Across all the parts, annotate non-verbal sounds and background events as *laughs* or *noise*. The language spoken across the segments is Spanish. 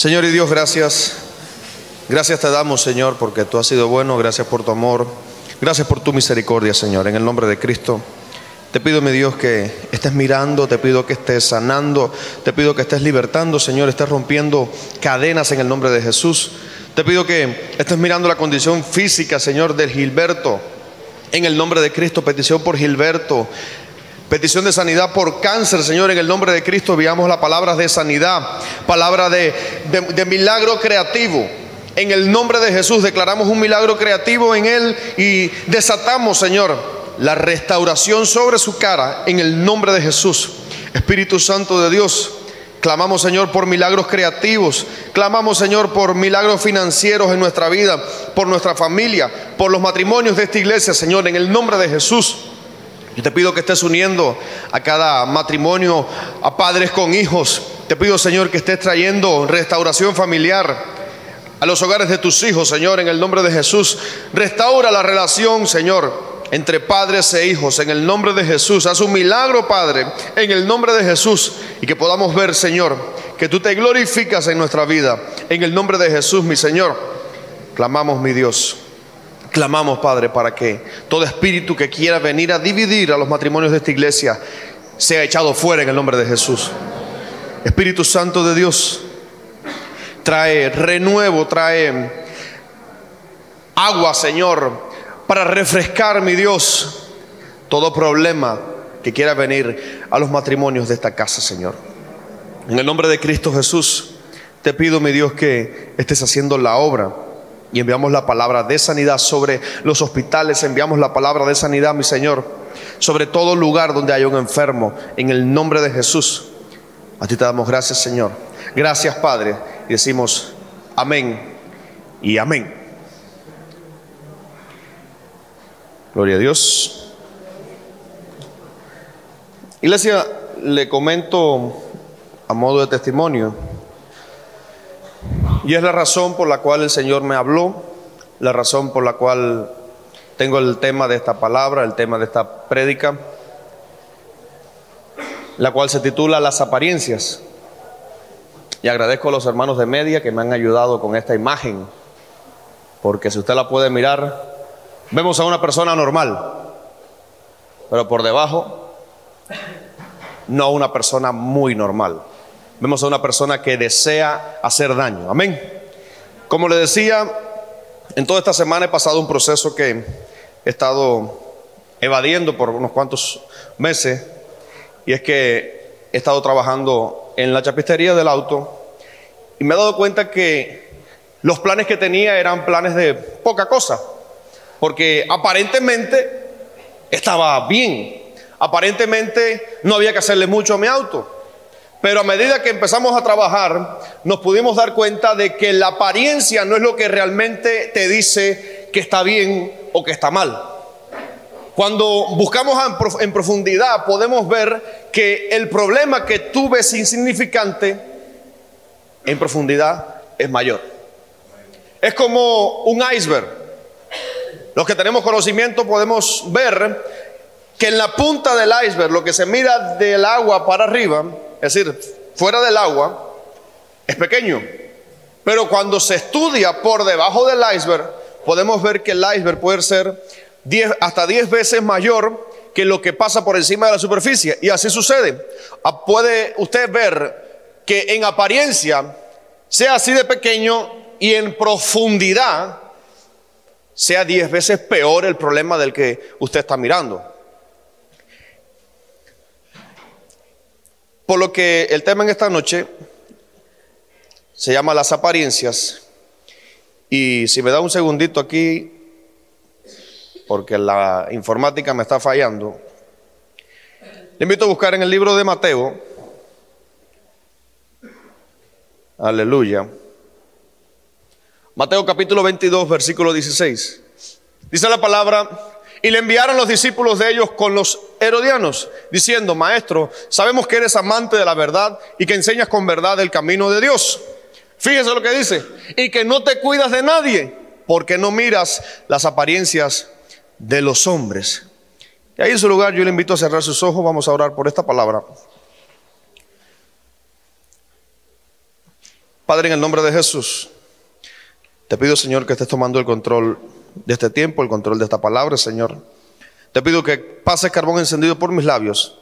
Señor y Dios, gracias. Gracias te damos, Señor, porque tú has sido bueno. Gracias por tu amor. Gracias por tu misericordia, Señor. En el nombre de Cristo. Te pido, mi Dios, que estés mirando, te pido que estés sanando, te pido que estés libertando, Señor, estés rompiendo cadenas en el nombre de Jesús. Te pido que estés mirando la condición física, Señor, del Gilberto. En el nombre de Cristo, petición por Gilberto. Petición de sanidad por cáncer, Señor, en el nombre de Cristo veamos las palabras de sanidad, palabra de, de, de milagro creativo. En el nombre de Jesús declaramos un milagro creativo en Él y desatamos, Señor, la restauración sobre su cara en el nombre de Jesús. Espíritu Santo de Dios, clamamos, Señor, por milagros creativos. Clamamos, Señor, por milagros financieros en nuestra vida, por nuestra familia, por los matrimonios de esta iglesia, Señor, en el nombre de Jesús. Yo te pido que estés uniendo a cada matrimonio, a padres con hijos. Te pido, Señor, que estés trayendo restauración familiar a los hogares de tus hijos, Señor, en el nombre de Jesús. Restaura la relación, Señor, entre padres e hijos, en el nombre de Jesús. Haz un milagro, Padre, en el nombre de Jesús. Y que podamos ver, Señor, que tú te glorificas en nuestra vida. En el nombre de Jesús, mi Señor. Clamamos, mi Dios. Clamamos, Padre, para que todo espíritu que quiera venir a dividir a los matrimonios de esta iglesia sea echado fuera en el nombre de Jesús. Espíritu Santo de Dios, trae renuevo, trae agua, Señor, para refrescar, mi Dios, todo problema que quiera venir a los matrimonios de esta casa, Señor. En el nombre de Cristo Jesús, te pido, mi Dios, que estés haciendo la obra y enviamos la palabra de sanidad sobre los hospitales, enviamos la palabra de sanidad, mi Señor, sobre todo lugar donde haya un enfermo, en el nombre de Jesús. A ti te damos gracias, Señor. Gracias, Padre. Y decimos amén y amén. Gloria a Dios. Iglesia, le comento a modo de testimonio. Y es la razón por la cual el Señor me habló, la razón por la cual tengo el tema de esta palabra, el tema de esta prédica, la cual se titula Las apariencias. Y agradezco a los hermanos de media que me han ayudado con esta imagen, porque si usted la puede mirar, vemos a una persona normal, pero por debajo, no a una persona muy normal. Vemos a una persona que desea hacer daño. Amén. Como le decía, en toda esta semana he pasado un proceso que he estado evadiendo por unos cuantos meses, y es que he estado trabajando en la chapistería del auto y me he dado cuenta que los planes que tenía eran planes de poca cosa, porque aparentemente estaba bien, aparentemente no había que hacerle mucho a mi auto. Pero a medida que empezamos a trabajar, nos pudimos dar cuenta de que la apariencia no es lo que realmente te dice que está bien o que está mal. Cuando buscamos en profundidad, podemos ver que el problema que tú ves insignificante, en profundidad es mayor. Es como un iceberg. Los que tenemos conocimiento podemos ver que en la punta del iceberg, lo que se mira del agua para arriba, es decir, fuera del agua, es pequeño. Pero cuando se estudia por debajo del iceberg, podemos ver que el iceberg puede ser 10, hasta 10 veces mayor que lo que pasa por encima de la superficie. Y así sucede. Ah, puede usted ver que en apariencia sea así de pequeño y en profundidad sea 10 veces peor el problema del que usted está mirando. Por lo que el tema en esta noche se llama las apariencias. Y si me da un segundito aquí, porque la informática me está fallando, le invito a buscar en el libro de Mateo. Aleluya. Mateo capítulo 22, versículo 16. Dice la palabra, y le enviaron los discípulos de ellos con los herodianos, diciendo, Maestro, sabemos que eres amante de la verdad y que enseñas con verdad el camino de Dios. Fíjese lo que dice, y que no te cuidas de nadie, porque no miras las apariencias de los hombres. Y ahí en su lugar yo le invito a cerrar sus ojos, vamos a orar por esta palabra. Padre, en el nombre de Jesús, te pido, Señor, que estés tomando el control de este tiempo, el control de esta palabra, Señor. Te pido que pases carbón encendido por mis labios,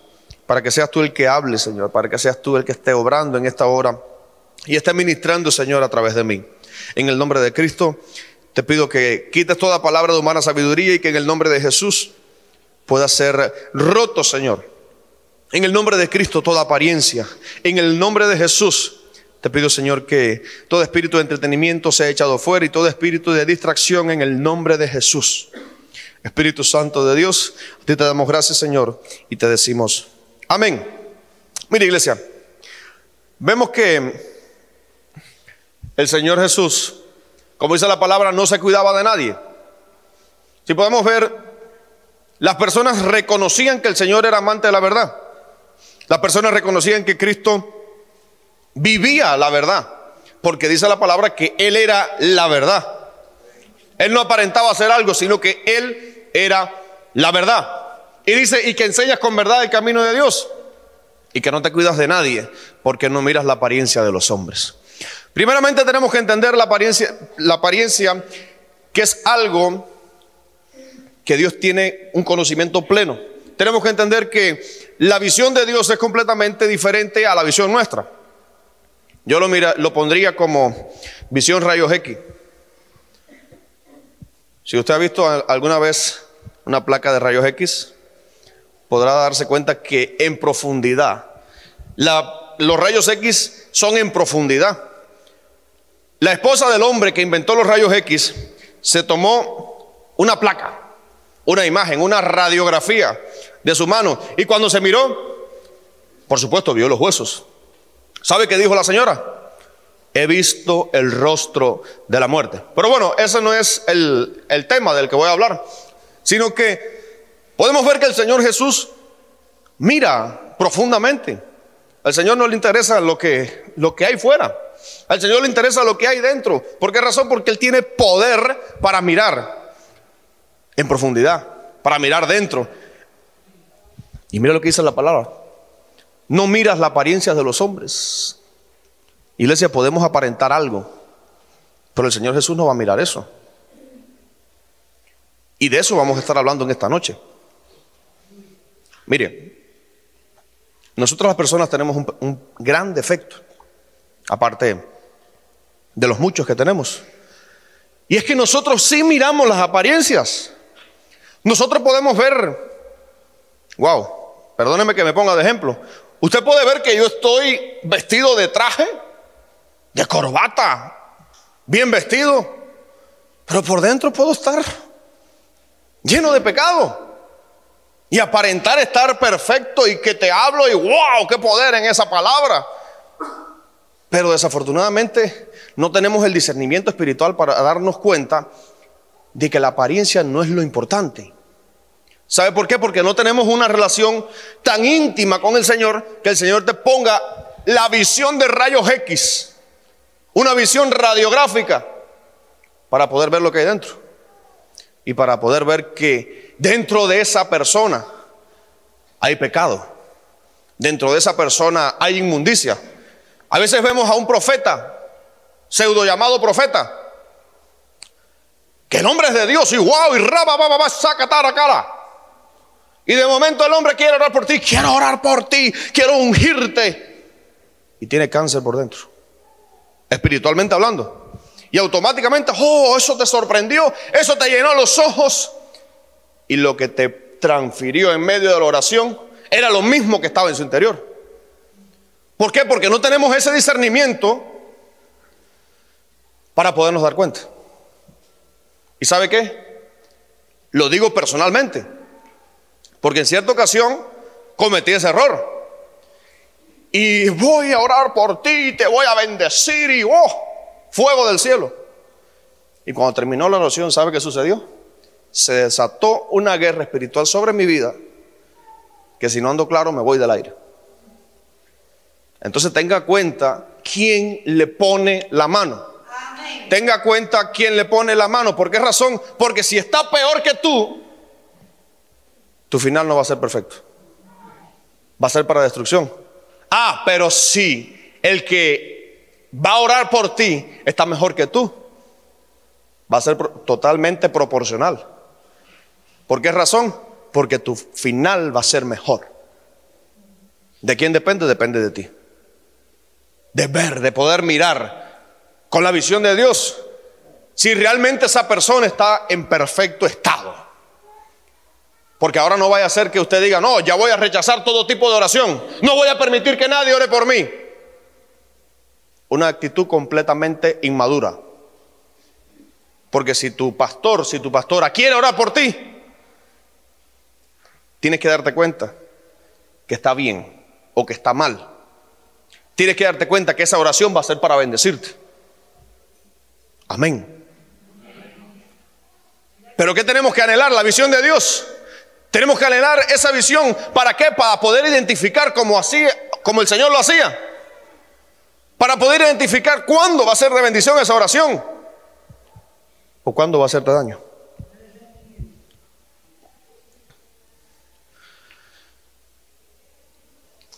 para que seas tú el que hable, Señor, para que seas tú el que esté obrando en esta hora y esté ministrando, Señor, a través de mí. En el nombre de Cristo, te pido que quites toda palabra de humana sabiduría y que en el nombre de Jesús pueda ser roto, Señor. En el nombre de Cristo, toda apariencia. En el nombre de Jesús, te pido, Señor, que todo espíritu de entretenimiento sea echado fuera y todo espíritu de distracción en el nombre de Jesús. Espíritu Santo de Dios, a ti te damos gracias, Señor, y te decimos amén. Mira, iglesia, vemos que el Señor Jesús, como dice la palabra, no se cuidaba de nadie. Si podemos ver, las personas reconocían que el Señor era amante de la verdad. Las personas reconocían que Cristo vivía la verdad, porque dice la palabra que Él era la verdad. Él no aparentaba hacer algo, sino que Él era la verdad. Y dice, y que enseñas con verdad el camino de Dios, y que no te cuidas de nadie, porque no miras la apariencia de los hombres. Primeramente tenemos que entender la apariencia, la apariencia que es algo que Dios tiene un conocimiento pleno. Tenemos que entender que la visión de Dios es completamente diferente a la visión nuestra. Yo lo, mira, lo pondría como visión rayos X. Si usted ha visto alguna vez una placa de rayos X, podrá darse cuenta que en profundidad, los rayos X son en profundidad. La esposa del hombre que inventó los rayos X se tomó una placa, una imagen, una radiografía de su mano y cuando se miró, por supuesto, vio los huesos. ¿Sabe qué dijo la señora? He visto el rostro de la muerte. Pero bueno, ese no es el, tema del que voy a hablar, sino que podemos ver que el Señor Jesús mira profundamente. Al Señor no le interesa lo que, lo que hay fuera. Al Señor le interesa lo que hay dentro. ¿Por qué razón? Porque Él tiene poder para mirar en profundidad, para mirar dentro. Y mira lo que dice la palabra. No miras la apariencia de los hombres. Iglesia, podemos aparentar algo, pero el Señor Jesús no va a mirar eso. Y de eso vamos a estar hablando en esta noche. Mire, nosotros las personas tenemos un, un gran defecto, aparte de los muchos que tenemos. Y es que nosotros sí miramos las apariencias. Nosotros podemos ver, wow, perdóneme que me ponga de ejemplo, Usted puede ver que yo estoy vestido de traje, de corbata, bien vestido, pero por dentro puedo estar lleno de pecado y aparentar estar perfecto y que te hablo y wow, qué poder en esa palabra. Pero desafortunadamente no tenemos el discernimiento espiritual para darnos cuenta de que la apariencia no es lo importante. ¿Sabe por qué? Porque no tenemos una relación tan íntima con el Señor que el Señor te ponga la visión de rayos X, una visión radiográfica, para poder ver lo que hay dentro. Y para poder ver que dentro de esa persona hay pecado. Dentro de esa persona hay inmundicia. A veces vemos a un profeta, pseudo llamado profeta, que el nombre es de Dios y wow, y raba, va, saca, tara, cara. Y de momento el hombre quiere orar por ti, quiero orar por ti, quiero ungirte. Y tiene cáncer por dentro, espiritualmente hablando. Y automáticamente, oh, eso te sorprendió, eso te llenó los ojos. Y lo que te transfirió en medio de la oración era lo mismo que estaba en su interior. ¿Por qué? Porque no tenemos ese discernimiento para podernos dar cuenta. ¿Y sabe qué? Lo digo personalmente. Porque en cierta ocasión cometí ese error. Y voy a orar por ti, te voy a bendecir y oh, fuego del cielo. Y cuando terminó la oración, ¿sabe qué sucedió? Se desató una guerra espiritual sobre mi vida que si no ando claro me voy del aire. Entonces tenga cuenta quién le pone la mano. Tenga cuenta quién le pone la mano. ¿Por qué razón? Porque si está peor que tú, tu final no va a ser perfecto. Va a ser para destrucción. Ah, pero sí, el que va a orar por ti está mejor que tú. Va a ser totalmente proporcional. ¿Por qué razón? Porque tu final va a ser mejor. ¿De quién depende? Depende de ti. De ver, de poder mirar con la visión de Dios si realmente esa persona está en perfecto estado. Porque ahora no vaya a ser que usted diga, no, ya voy a rechazar todo tipo de oración. No voy a permitir que nadie ore por mí. Una actitud completamente inmadura. Porque si tu pastor, si tu pastora quiere orar por ti, tienes que darte cuenta que está bien o que está mal. Tienes que darte cuenta que esa oración va a ser para bendecirte. Amén. Pero ¿qué tenemos que anhelar? La visión de Dios. Tenemos que anhelar esa visión. ¿Para qué? Para poder identificar como así, como el Señor lo hacía. Para poder identificar cuándo va a ser de bendición esa oración. O cuándo va a hacerte daño.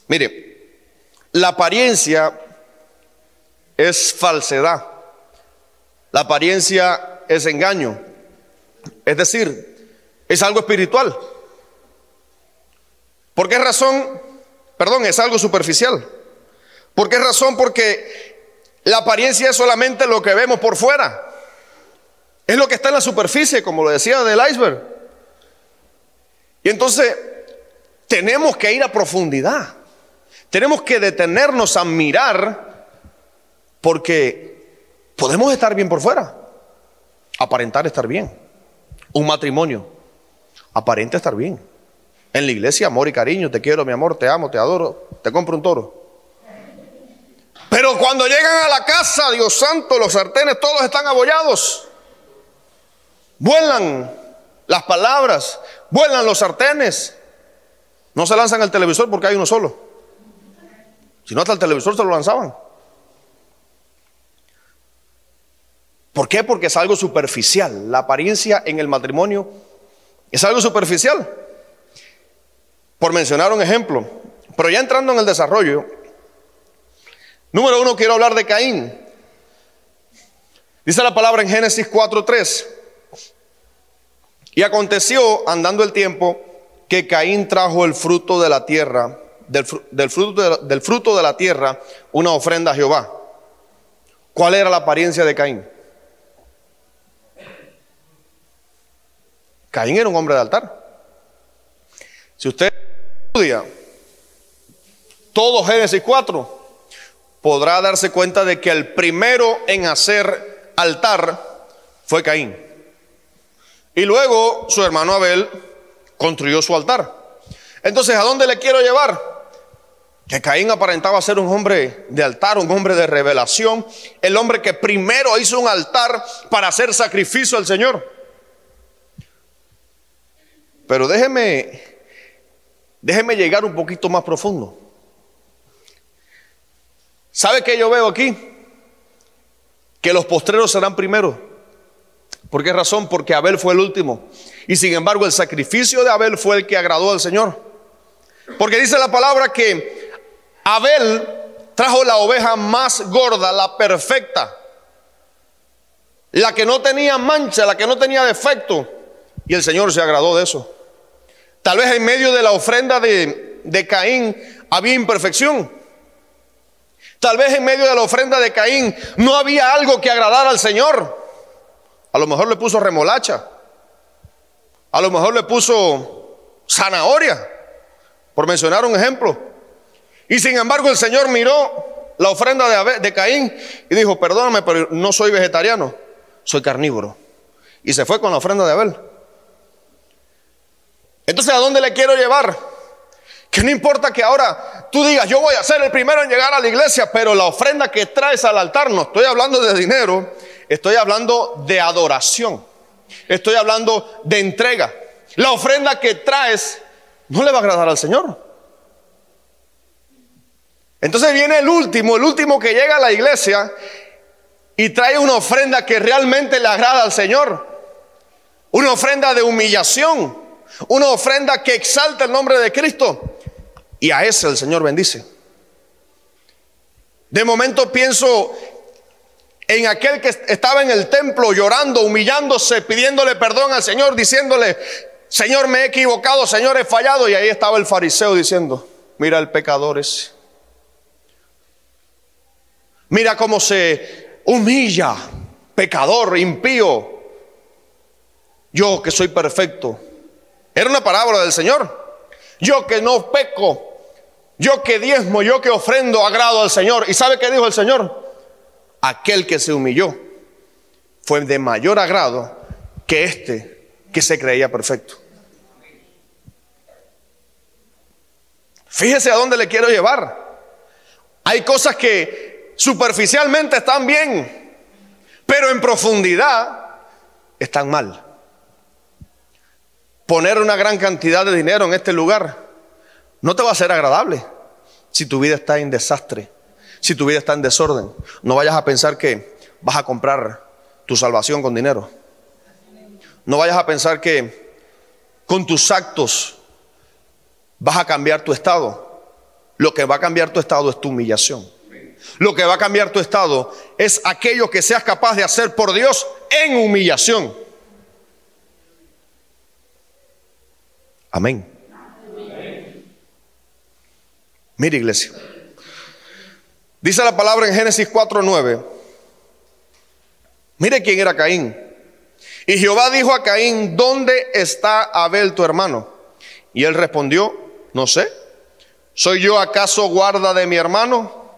Mire, la apariencia es falsedad. La apariencia es engaño. Es decir, es algo espiritual. ¿Por qué razón? Perdón, es algo superficial. ¿Por qué razón? Porque la apariencia es solamente lo que vemos por fuera. Es lo que está en la superficie, como lo decía del iceberg. Y entonces tenemos que ir a profundidad. Tenemos que detenernos a mirar porque podemos estar bien por fuera, aparentar estar bien. Un matrimonio aparenta estar bien. En la iglesia, amor y cariño, te quiero, mi amor, te amo, te adoro, te compro un toro. Pero cuando llegan a la casa, Dios santo, los sartenes todos están abollados. Vuelan las palabras, vuelan los sartenes. No se lanzan al televisor porque hay uno solo. Si no, hasta el televisor se lo lanzaban. ¿Por qué? Porque es algo superficial. La apariencia en el matrimonio es algo superficial. Por mencionar un ejemplo. Pero ya entrando en el desarrollo, número uno quiero hablar de Caín. Dice la palabra en Génesis 4.3. Y aconteció, andando el tiempo, que Caín trajo el fruto de la tierra del, fruto de, del fruto de la tierra una ofrenda a Jehová. ¿Cuál era la apariencia de Caín? Caín era un hombre de altar. Si usted estudia todo Génesis 4, podrá darse cuenta de que el primero en hacer altar fue Caín. Y luego su hermano Abel construyó su altar. Entonces, ¿a dónde le quiero llevar? que Caín aparentaba ser un hombre de altar, un hombre de revelación, el hombre que primero hizo un altar para hacer sacrificio al Señor. Pero déjeme, déjeme llegar un poquito más profundo. ¿Sabe qué yo veo aquí? Que los postreros serán primero. ¿Por qué razón? Porque Abel fue el último. Y sin embargo el sacrificio de Abel fue el que agradó al Señor. Porque dice la palabra que Abel trajo la oveja más gorda, la perfecta, la que no tenía mancha, la que no tenía defecto. Y el Señor se agradó de eso. Tal vez en medio de la ofrenda de, de Caín había imperfección. Tal vez en medio de la ofrenda de Caín no había algo que agradara al Señor. A lo mejor le puso remolacha. A lo mejor le puso zanahoria, por mencionar un ejemplo. Y sin embargo el Señor miró la ofrenda de, de Caín y dijo, perdóname, pero no soy vegetariano, soy carnívoro. Y se fue con la ofrenda de Abel. Entonces, ¿a dónde le quiero llevar? Que no importa que ahora tú digas, yo voy a ser el primero en llegar a la iglesia, pero la ofrenda que traes al altar, no estoy hablando de dinero, estoy hablando de adoración, estoy hablando de entrega. La ofrenda que traes no le va a agradar al Señor. Entonces viene el último, el último que llega a la iglesia y trae una ofrenda que realmente le agrada al Señor. Una ofrenda de humillación, una ofrenda que exalta el nombre de Cristo. Y a ese el Señor bendice. De momento pienso en aquel que estaba en el templo llorando, humillándose, pidiéndole perdón al Señor, diciéndole, Señor, me he equivocado, Señor, he fallado. Y ahí estaba el fariseo diciendo, mira el pecador ese. Mira cómo se humilla, pecador, impío. Yo que soy perfecto. Era una parábola del Señor. Yo que no peco. Yo que diezmo, yo que ofrendo agrado al Señor. ¿Y sabe qué dijo el Señor? Aquel que se humilló fue de mayor agrado que este que se creía perfecto. Fíjese a dónde le quiero llevar. Hay cosas que superficialmente están bien, pero en profundidad están mal. Poner una gran cantidad de dinero en este lugar no te va a ser agradable si tu vida está en desastre, si tu vida está en desorden. No vayas a pensar que vas a comprar tu salvación con dinero. No vayas a pensar que con tus actos vas a cambiar tu estado. Lo que va a cambiar tu estado es tu humillación. Lo que va a cambiar tu estado es aquello que seas capaz de hacer por Dios en humillación. Amén. Mire iglesia. Dice la palabra en Génesis 4:9. Mire quién era Caín. Y Jehová dijo a Caín, ¿dónde está Abel tu hermano? Y él respondió, no sé. ¿Soy yo acaso guarda de mi hermano?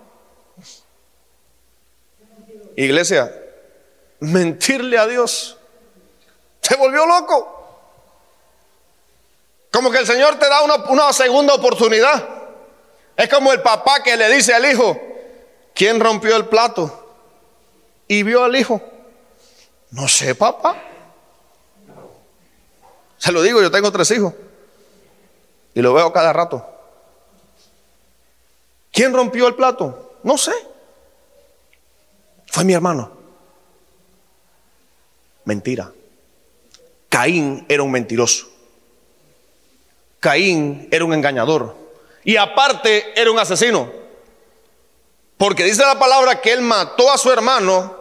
Iglesia, mentirle a Dios. Se volvió loco. Como que el Señor te da una, segunda oportunidad. Es como el papá que le dice al hijo, ¿quién rompió el plato? Y vio al hijo. No sé, papá. Se lo digo, yo tengo tres hijos. Y lo veo cada rato. ¿Quién rompió el plato? No sé. Fue mi hermano. Mentira. Caín era un mentiroso. Caín era un engañador. Y aparte era un asesino. Porque dice la palabra que él mató a su hermano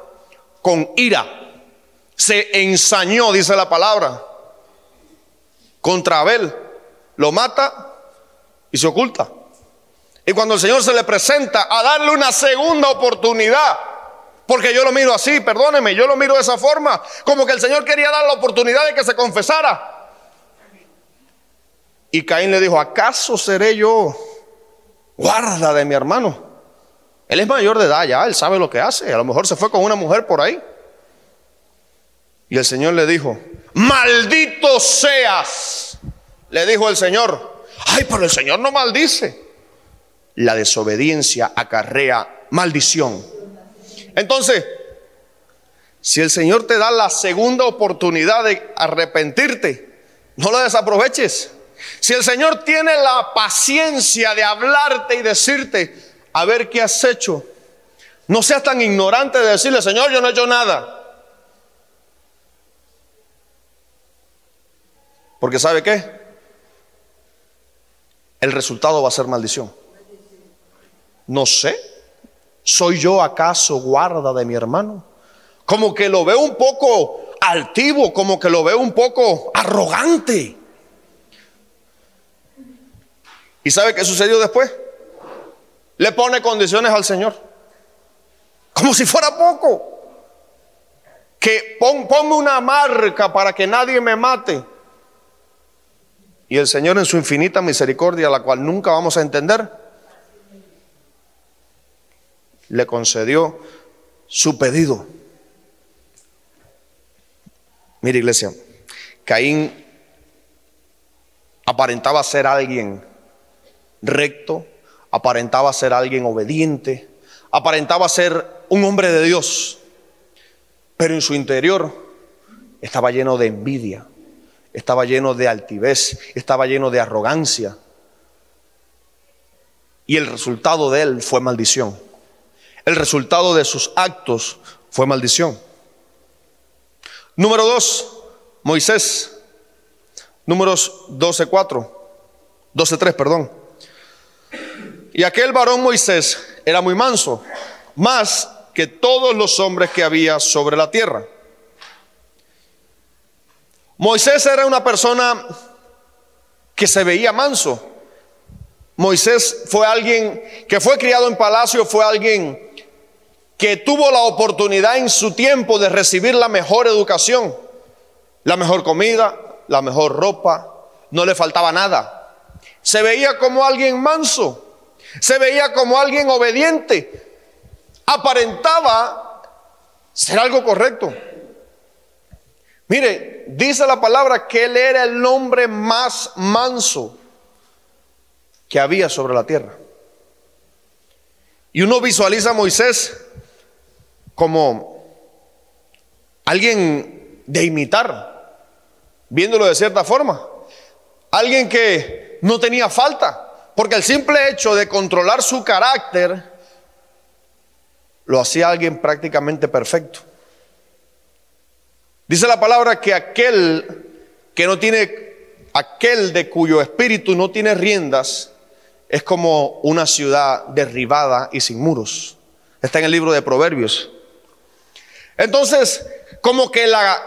con ira. Se ensañó, dice la palabra, contra Abel lo mata y se oculta. Y cuando el Señor se le presenta a darle una segunda oportunidad, porque yo lo miro así, perdóneme, yo lo miro de esa forma, como que el Señor quería dar la oportunidad de que se confesara. Y Caín le dijo, ¿acaso seré yo guarda de mi hermano? Él es mayor de edad ya, él sabe lo que hace, a lo mejor se fue con una mujer por ahí. Y el Señor le dijo, maldito seas le dijo el Señor, ay, pero el Señor no maldice. La desobediencia acarrea maldición. Entonces, si el Señor te da la segunda oportunidad de arrepentirte, no la desaproveches. Si el Señor tiene la paciencia de hablarte y decirte, a ver qué has hecho, no seas tan ignorante de decirle, Señor, yo no he hecho nada. Porque ¿sabe qué? el resultado va a ser maldición. No sé, ¿soy yo acaso guarda de mi hermano? Como que lo veo un poco altivo, como que lo veo un poco arrogante. ¿Y sabe qué sucedió después? Le pone condiciones al Señor. Como si fuera poco. Que ponme una marca para que nadie me mate. Y el Señor en su infinita misericordia, la cual nunca vamos a entender, le concedió su pedido. Mire iglesia, Caín aparentaba ser alguien recto, aparentaba ser alguien obediente, aparentaba ser un hombre de Dios, pero en su interior estaba lleno de envidia, estaba lleno de altivez, estaba lleno de arrogancia. Y el resultado de él fue maldición. El resultado de sus actos fue maldición. Número dos, Moisés. Números 12.4, 12.3, perdón. Y aquel varón Moisés era muy manso, más que todos los hombres que había sobre la tierra. Moisés era una persona que se veía manso. Moisés fue alguien que fue criado en palacio, fue alguien que tuvo la oportunidad en su tiempo de recibir la mejor educación, la mejor comida, la mejor ropa, no le faltaba nada. Se veía como alguien manso, se veía como alguien obediente, aparentaba ser algo correcto. Mire, dice la palabra que él era el hombre más manso que había sobre la tierra. Y uno visualiza a Moisés como alguien de imitar, viéndolo de cierta forma. Alguien que no tenía falta, porque el simple hecho de controlar su carácter lo hacía alguien prácticamente perfecto. Dice la palabra que aquel que no tiene, aquel de cuyo espíritu no tiene riendas, es como una ciudad derribada y sin muros. Está en el libro de Proverbios. Entonces, como que la,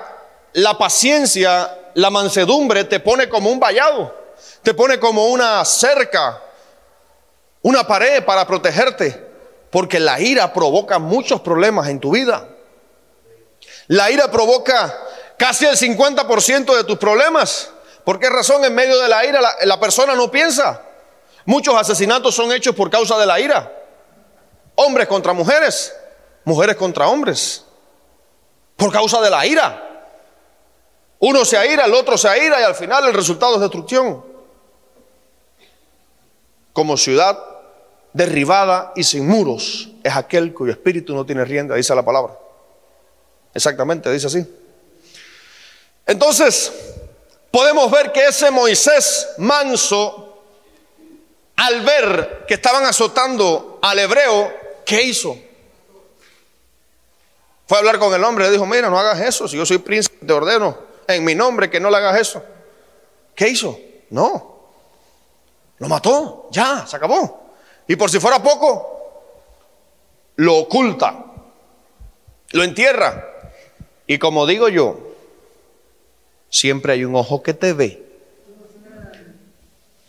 la paciencia, la mansedumbre te pone como un vallado, te pone como una cerca, una pared para protegerte, porque la ira provoca muchos problemas en tu vida. La ira provoca casi el 50% de tus problemas. ¿Por qué razón en medio de la ira la, la persona no piensa? Muchos asesinatos son hechos por causa de la ira. Hombres contra mujeres, mujeres contra hombres por causa de la ira. Uno se aira, el otro se aira y al final el resultado es destrucción. Como ciudad derribada y sin muros es aquel cuyo espíritu no tiene rienda, dice la palabra. Exactamente, dice así. Entonces, podemos ver que ese Moisés manso, al ver que estaban azotando al hebreo, ¿qué hizo? Fue a hablar con el hombre, le dijo, mira, no hagas eso, si yo soy príncipe, te ordeno en mi nombre que no le hagas eso. ¿Qué hizo? No. Lo mató, ya, se acabó. Y por si fuera poco, lo oculta, lo entierra. Y como digo yo, siempre hay un ojo que te ve.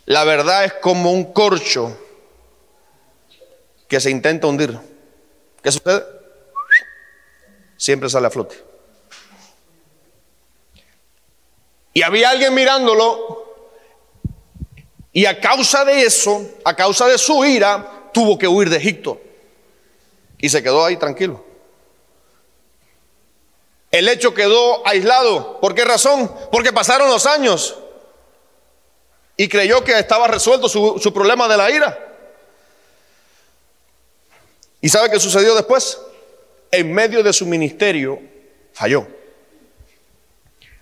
La verdad es como un corcho que se intenta hundir. ¿Qué sucede? siempre sale a flote. Y había alguien mirándolo y a causa de eso, a causa de su ira, tuvo que huir de Egipto. Y se quedó ahí tranquilo. El hecho quedó aislado. ¿Por qué razón? Porque pasaron los años y creyó que estaba resuelto su, problema de la ira. ¿Y sabe qué sucedió después? en medio de su ministerio falló.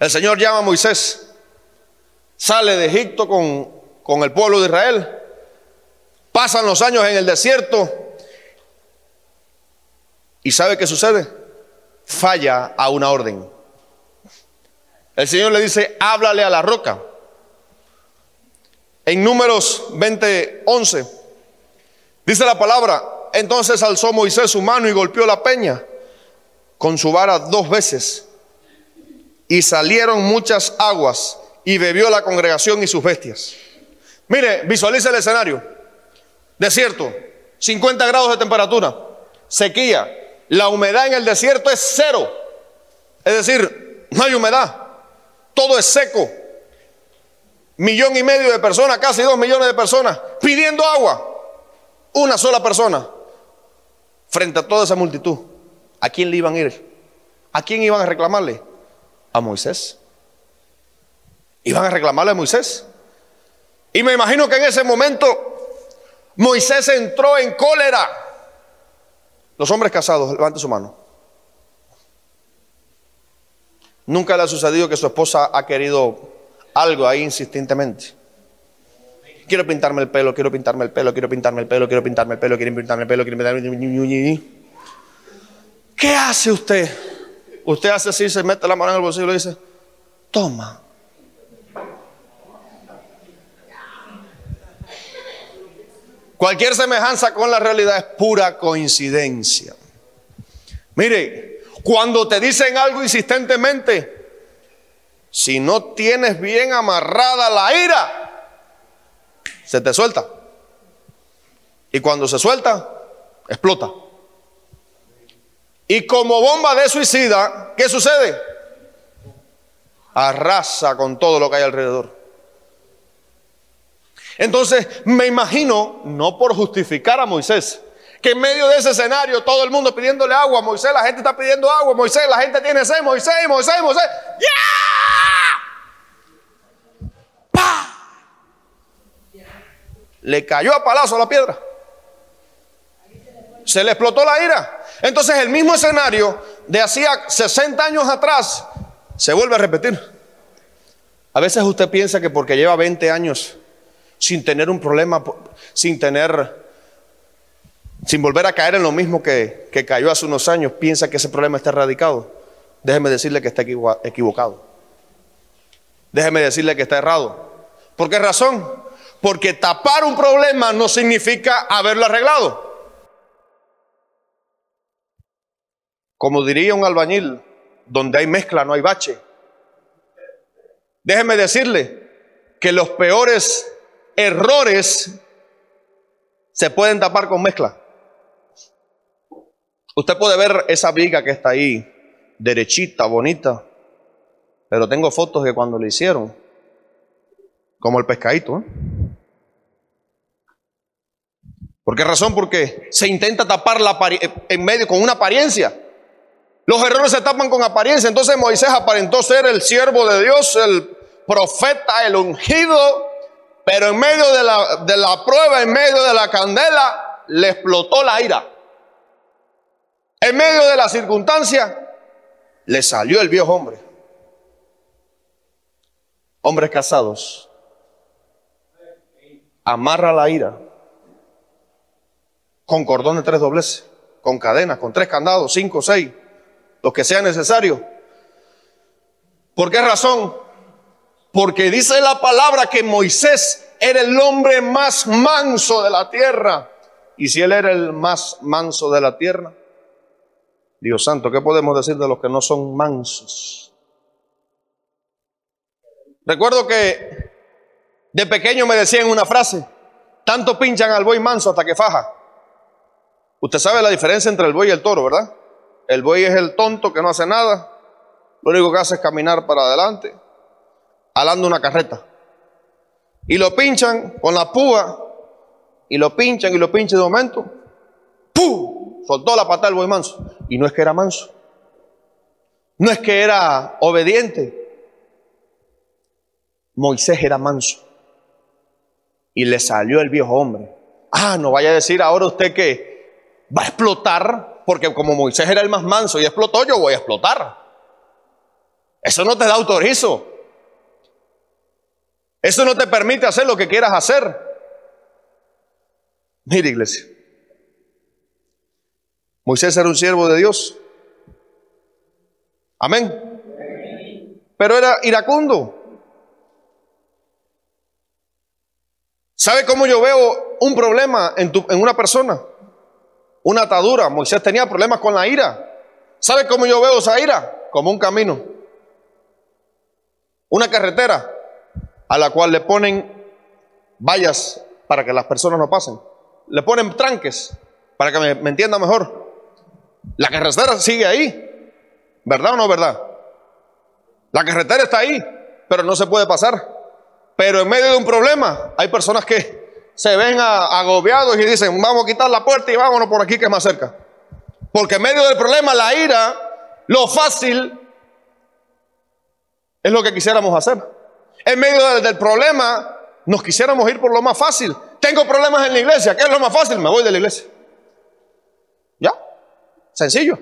El Señor llama a Moisés, sale de Egipto con, con el pueblo de Israel, pasan los años en el desierto y ¿sabe qué sucede? Falla a una orden. El Señor le dice, háblale a la roca. En números 20, 11, dice la palabra, entonces alzó Moisés su mano y golpeó la peña con su vara dos veces. Y salieron muchas aguas y bebió la congregación y sus bestias. Mire, visualiza el escenario. Desierto, 50 grados de temperatura, sequía. La humedad en el desierto es cero. Es decir, no hay humedad. Todo es seco. Millón y medio de personas, casi dos millones de personas, pidiendo agua. Una sola persona frente a toda esa multitud, ¿a quién le iban a ir? ¿A quién iban a reclamarle? A Moisés. Iban a reclamarle a Moisés. Y me imagino que en ese momento Moisés entró en cólera. Los hombres casados, levanten su mano. Nunca le ha sucedido que su esposa ha querido algo ahí insistentemente. Quiero pintarme el pelo, quiero pintarme el pelo, quiero pintarme el pelo, quiero pintarme el pelo, quiero pintarme el pelo, quiero pintarme el pelo. ¿Qué hace usted? Usted hace así, se mete la mano en el bolsillo y le dice, toma. Cualquier semejanza con la realidad es pura coincidencia. Mire, cuando te dicen algo insistentemente, si no tienes bien amarrada la ira, se te suelta. Y cuando se suelta, explota. Y como bomba de suicida, ¿qué sucede? Arrasa con todo lo que hay alrededor. Entonces, me imagino, no por justificar a Moisés, que en medio de ese escenario todo el mundo pidiéndole agua, Moisés, la gente está pidiendo agua, Moisés, la gente tiene sed, Moisés, Moisés, Moisés, ¡ya! Le cayó a palazo la piedra. Se le explotó la ira. Entonces el mismo escenario de hacía 60 años atrás se vuelve a repetir. A veces usted piensa que porque lleva 20 años sin tener un problema, sin tener, sin volver a caer en lo mismo que, que cayó hace unos años, piensa que ese problema está erradicado. Déjeme decirle que está equivocado. Déjeme decirle que está errado. ¿Por qué razón? Porque tapar un problema no significa haberlo arreglado. Como diría un albañil, donde hay mezcla no hay bache. Déjeme decirle que los peores errores se pueden tapar con mezcla. Usted puede ver esa viga que está ahí, derechita, bonita, pero tengo fotos de cuando le hicieron, como el pescadito. ¿eh? ¿Por qué razón? Porque se intenta tapar la en medio con una apariencia. Los errores se tapan con apariencia. Entonces Moisés aparentó ser el siervo de Dios, el profeta, el ungido, pero en medio de la, de la prueba, en medio de la candela, le explotó la ira. En medio de la circunstancia, le salió el viejo hombre. Hombres casados, amarra la ira con cordón de tres dobleces, con cadenas, con tres candados, cinco, seis, lo que sea necesario. ¿Por qué razón? Porque dice la palabra que Moisés era el hombre más manso de la tierra. Y si él era el más manso de la tierra, Dios santo, ¿qué podemos decir de los que no son mansos? Recuerdo que de pequeño me decían una frase, tanto pinchan al buey manso hasta que faja. Usted sabe la diferencia entre el buey y el toro, ¿verdad? El buey es el tonto que no hace nada, lo único que hace es caminar para adelante alando una carreta. Y lo pinchan con la púa, y lo pinchan y lo pinchan de momento, ¡pum! Soltó la pata del buey manso. Y no es que era manso. No es que era obediente. Moisés era manso. Y le salió el viejo hombre. Ah, no vaya a decir ahora usted que va a explotar, porque como Moisés era el más manso y explotó, yo voy a explotar. Eso no te da autorizo. Eso no te permite hacer lo que quieras hacer. Mira, iglesia. Moisés era un siervo de Dios. Amén. Pero era iracundo. ¿Sabe cómo yo veo un problema en, en una persona? Una atadura. Moisés tenía problemas con la ira. ¿Sabe cómo yo veo esa ira? Como un camino. Una carretera a la cual le ponen vallas para que las personas no pasen. Le ponen tranques para que me, entienda mejor. La carretera sigue ahí. ¿Verdad o no verdad? La carretera está ahí, pero no se puede pasar. Pero en medio de un problema hay personas que se ven agobiados y dicen, vamos a quitar la puerta y vámonos por aquí que es más cerca. Porque en medio del problema, la ira, lo fácil, es lo que quisiéramos hacer. En medio del, problema, nos quisiéramos ir por lo más fácil. Tengo problemas en la iglesia. ¿Qué es lo más fácil? Me voy de la iglesia. ¿Ya? Sencillo.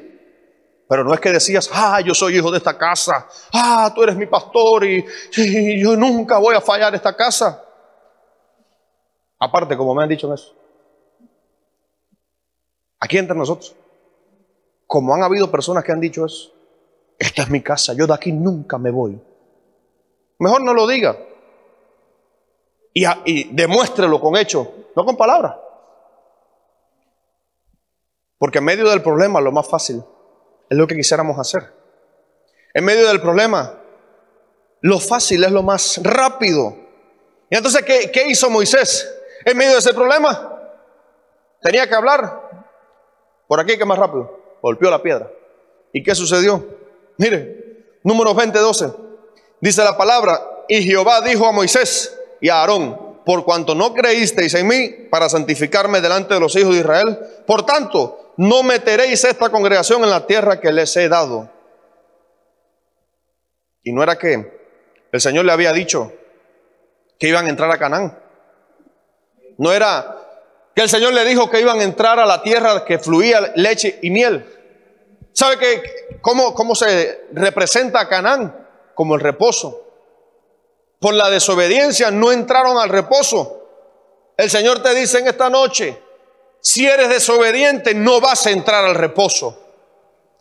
Pero no es que decías, ah, yo soy hijo de esta casa. Ah, tú eres mi pastor y, yo nunca voy a fallar esta casa. Aparte, como me han dicho en eso. Aquí entre nosotros. Como han habido personas que han dicho eso. Esta es mi casa, yo de aquí nunca me voy. Mejor no lo diga. Y, demuéstrelo con hechos, no con palabras. Porque en medio del problema lo más fácil es lo que quisiéramos hacer. En medio del problema, lo fácil es lo más rápido. Y entonces, ¿qué, hizo Moisés en medio de ese problema? Tenía que hablar. Por aquí que más rápido. Golpeó la piedra. ¿Y qué sucedió? Mire, número 20, 12. Dice la palabra, y Jehová dijo a Moisés y a Aarón, por cuanto no creísteis en mí para santificarme delante de los hijos de Israel, por tanto, no meteréis esta congregación en la tierra que les he dado. Y no era que el Señor le había dicho que iban a entrar a Canaán. No era que el Señor le dijo que iban a entrar a la tierra que fluía leche y miel. ¿Sabe que cómo, cómo se representa a Canaán? Como el reposo. Por la desobediencia no entraron al reposo. El Señor te dice en esta noche, si eres desobediente no vas a entrar al reposo.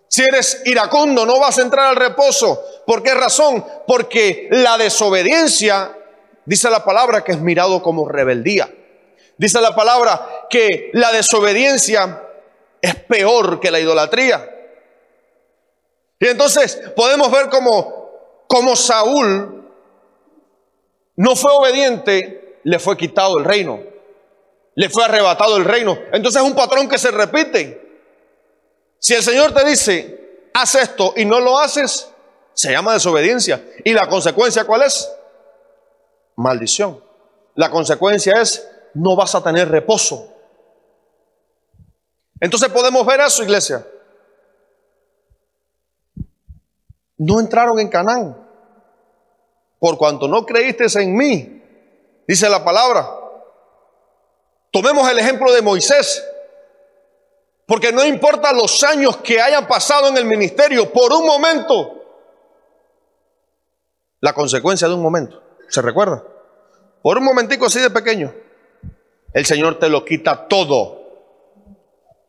Si eres iracundo no vas a entrar al reposo. ¿Por qué razón? Porque la desobediencia, dice la palabra, que es mirado como rebeldía. Dice la palabra que la desobediencia es peor que la idolatría. Y entonces podemos ver como, como Saúl no fue obediente, le fue quitado el reino. Le fue arrebatado el reino. Entonces es un patrón que se repite. Si el Señor te dice, haz esto y no lo haces, se llama desobediencia. ¿Y la consecuencia cuál es? Maldición. La consecuencia es no vas a tener reposo. Entonces podemos ver eso, iglesia. No entraron en Canaán. Por cuanto no creíste en mí, dice la palabra. Tomemos el ejemplo de Moisés. Porque no importa los años que hayan pasado en el ministerio, por un momento, la consecuencia de un momento, ¿se recuerda? Por un momentico así de pequeño, el Señor te lo quita todo.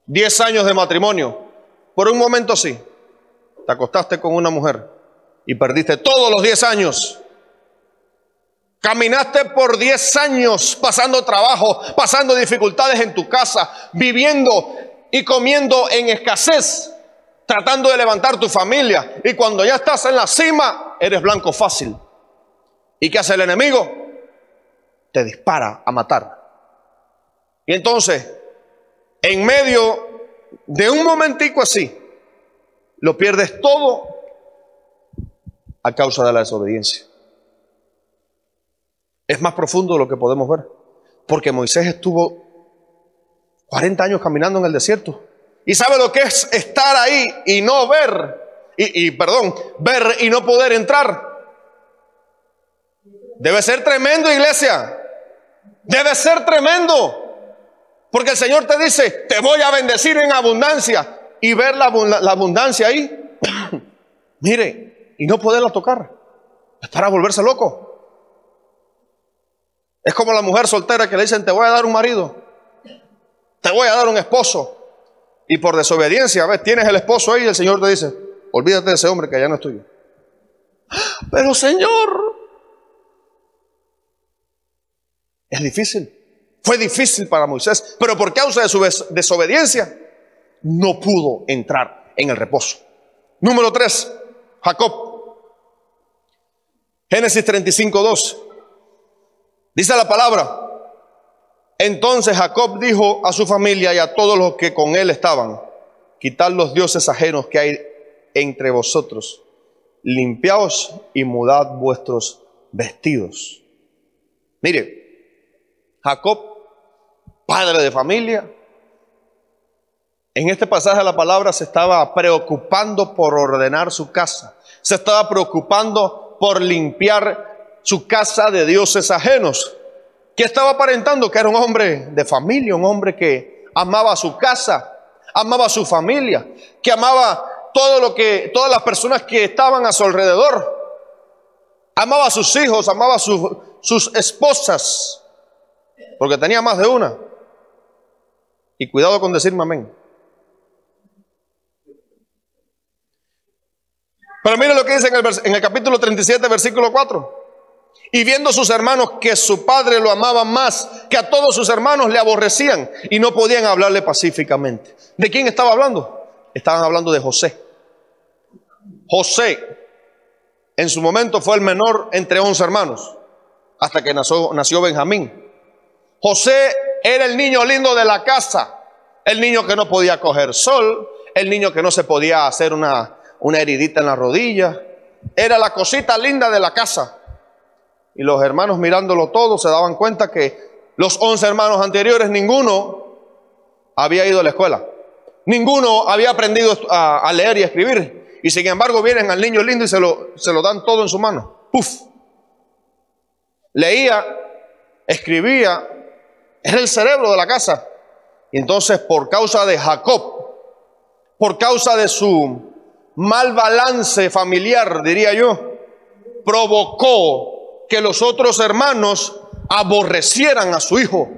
Diez años de matrimonio, por un momento sí, te acostaste con una mujer y perdiste todos los diez años. Caminaste por diez años pasando trabajo, pasando dificultades en tu casa, viviendo y comiendo en escasez, tratando de levantar tu familia. Y cuando ya estás en la cima, eres blanco fácil. ¿Y qué hace el enemigo? Te dispara a matar. Y entonces, en medio de un momentico así, lo pierdes todo a causa de la desobediencia. Es más profundo de lo que podemos ver, porque Moisés estuvo 40 años caminando en el desierto y sabe lo que es estar ahí y no ver, y, perdón, ver y no poder entrar. Debe ser tremendo, iglesia. Debe ser tremendo. Porque el Señor te dice, te voy a bendecir en abundancia. Y ver la, abundancia ahí, *clears throat* mire, y no poderla tocar. Es para volverse loco. Es como la mujer soltera que le dicen, te voy a dar un marido. Te voy a dar un esposo. Y por desobediencia, ves, tienes el esposo ahí y el Señor te dice, olvídate de ese hombre que ya no es tuyo. Pero Señor, es difícil. Fue difícil para Moisés, pero por causa de su desobediencia no pudo entrar en el reposo. Número 3, Jacob. Génesis 35, 2. Dice la palabra. Entonces Jacob dijo a su familia y a todos los que con él estaban, quitad los dioses ajenos que hay entre vosotros, limpiaos y mudad vuestros vestidos. Mire, Jacob padre de familia. En este pasaje de la palabra se estaba preocupando por ordenar su casa. Se estaba preocupando por limpiar su casa de dioses ajenos. Que estaba aparentando que era un hombre de familia, un hombre que amaba su casa, amaba su familia, que amaba todo lo que, todas las personas que estaban a su alrededor. Amaba a sus hijos, amaba a sus esposas, porque tenía más de una. Y cuidado con decirme amén. Pero mire lo que dice en el, en el capítulo 37, versículo 4. Y viendo sus hermanos que su padre lo amaba más, que a todos sus hermanos le aborrecían y no podían hablarle pacíficamente. ¿De quién estaba hablando? Estaban hablando de José. José en su momento fue el menor entre once hermanos, hasta que nació, nació Benjamín. José era el niño lindo de la casa, el niño que no podía coger sol, el niño que no se podía hacer una, una heridita en la rodilla, era la cosita linda de la casa. Y los hermanos mirándolo todo se daban cuenta que los once hermanos anteriores, ninguno había ido a la escuela. Ninguno había aprendido a, leer y a escribir. Y sin embargo vienen al niño lindo y se lo, se lo dan todo en su mano. Puf. Leía, escribía, era el cerebro de la casa. Y entonces por causa de Jacob, por causa de su mal balance familiar, diría yo, provocó que los otros hermanos aborrecieran a su hijo.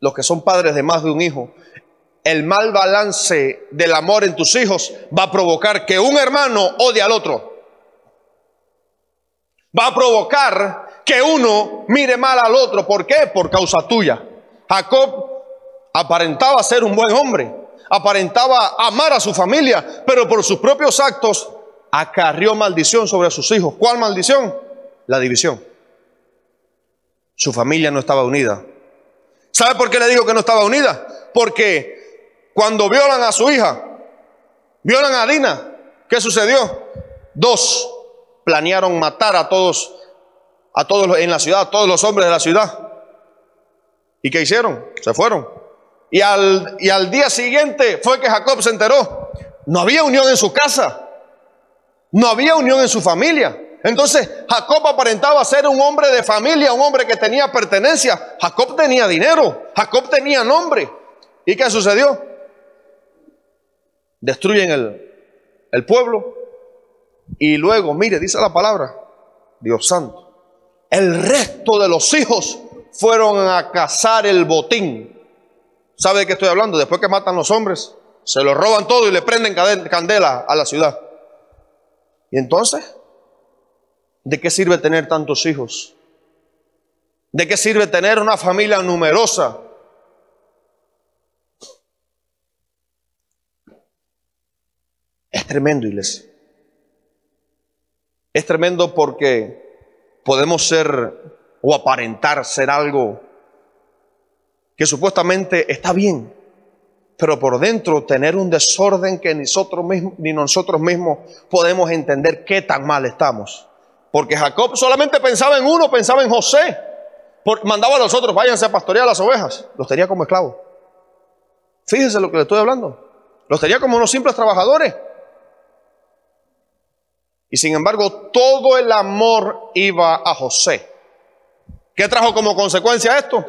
Los que son padres de más de un hijo, el mal balance del amor en tus hijos va a provocar que un hermano odie al otro. Va a provocar que uno mire mal al otro. ¿Por qué? Por causa tuya. Jacob aparentaba ser un buen hombre, aparentaba amar a su familia, pero por sus propios actos acarrió maldición sobre sus hijos. ¿Cuál maldición? La división. Su familia no estaba unida. ¿Sabe por qué le digo que no estaba unida? Porque cuando violan a su hija, violan a Dina, ¿qué sucedió? Dos planearon matar a todos, a todos en la ciudad, a todos los hombres de la ciudad. ¿Y qué hicieron? Se fueron. Y al, y al día siguiente fue que Jacob se enteró. No había unión en su casa. No había unión en su familia. Entonces Jacob aparentaba ser un hombre de familia, un hombre que tenía pertenencia. Jacob tenía dinero, Jacob tenía nombre. ¿Y qué sucedió? Destruyen el, el pueblo. Y luego, mire, dice la palabra, Dios santo, el resto de los hijos fueron a cazar el botín. ¿Sabe de qué estoy hablando? Después que matan los hombres, se lo roban todo y le prenden candela a la ciudad. ¿Y entonces? ¿De qué sirve tener tantos hijos? ¿De qué sirve tener una familia numerosa? Es tremendo, iglesia. Es tremendo porque podemos ser o aparentar ser algo que supuestamente está bien, pero por dentro tener un desorden que ni nosotros mismos, ni nosotros mismos podemos entender qué tan mal estamos. Porque Jacob solamente pensaba en uno, pensaba en José. mandaba a los otros, váyanse a pastorear las ovejas. Los tenía como esclavos. Fíjense lo que le estoy hablando. Los tenía como unos simples trabajadores. Y sin embargo, todo el amor iba a José. ¿Qué trajo como consecuencia esto?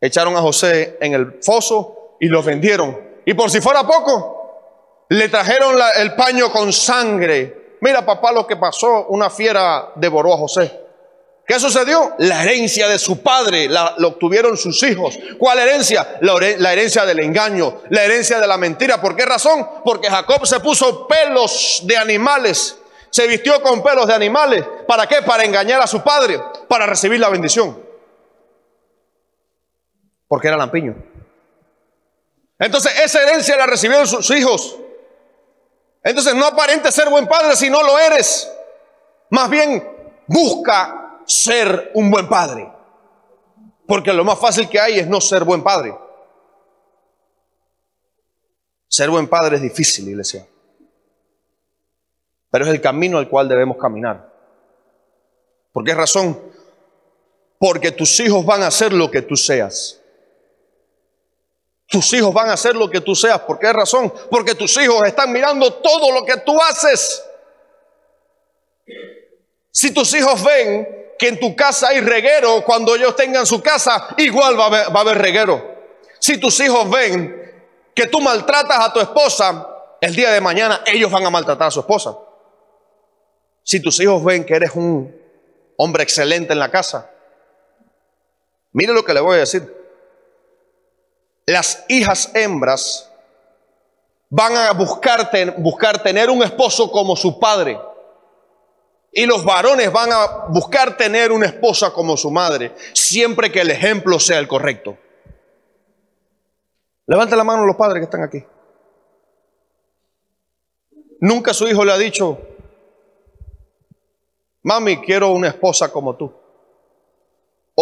Echaron a José en el foso y lo vendieron. Y por si fuera poco, le trajeron el paño con sangre. Mira, papá, lo que pasó, una fiera devoró a José. ¿Qué sucedió? La herencia de su padre la, obtuvieron sus hijos. ¿Cuál herencia? La, herencia del engaño, la herencia de la mentira. ¿Por qué razón? Porque Jacob se puso pelos de animales se vistió con pelos de animales. ¿Para qué? Para engañar a su padre, para recibir la bendición. Porque era lampiño. Entonces esa herencia la recibieron sus hijos. Entonces no aparente ser buen padre si no lo eres. Más bien busca ser un buen padre. Porque lo más fácil que hay es no ser buen padre. Ser buen padre es difícil, iglesia pero es el camino al cual debemos caminar. ¿Por qué razón? Porque tus hijos van a hacer lo que tú seas. Tus hijos van a hacer lo que tú seas. ¿Por qué razón? Porque tus hijos están mirando todo lo que tú haces. Si tus hijos ven que en tu casa hay reguero, cuando ellos tengan su casa, igual va a haber, va a haber reguero. Si tus hijos ven que tú maltratas a tu esposa, el día de mañana ellos van a maltratar a su esposa. Si tus hijos ven que eres un hombre excelente en la casa, mire lo que le voy a decir. Las hijas hembras van a buscar, buscar tener un esposo como su padre. Y los varones van a buscar tener una esposa como su madre, siempre que el ejemplo sea el correcto. Levante la mano los padres que están aquí. Nunca su hijo le ha dicho, mami, quiero una esposa como tú.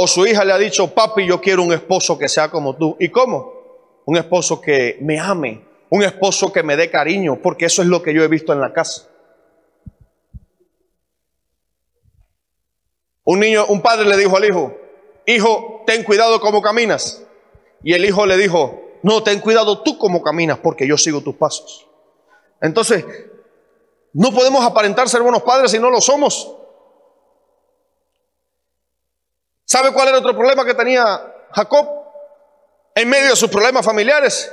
O su hija le ha dicho, papi, yo quiero un esposo que sea como tú. ¿Y cómo? Un esposo que me ame, un esposo que me dé cariño, porque eso es lo que yo he visto en la casa. Un niño, un padre le dijo al hijo, hijo, ten cuidado cómo caminas. Y el hijo le dijo, no, ten cuidado tú cómo caminas, porque yo sigo tus pasos. Entonces, no podemos aparentar ser buenos padres si no lo somos. ¿Sabe cuál era otro problema que tenía Jacob? En medio de sus problemas familiares,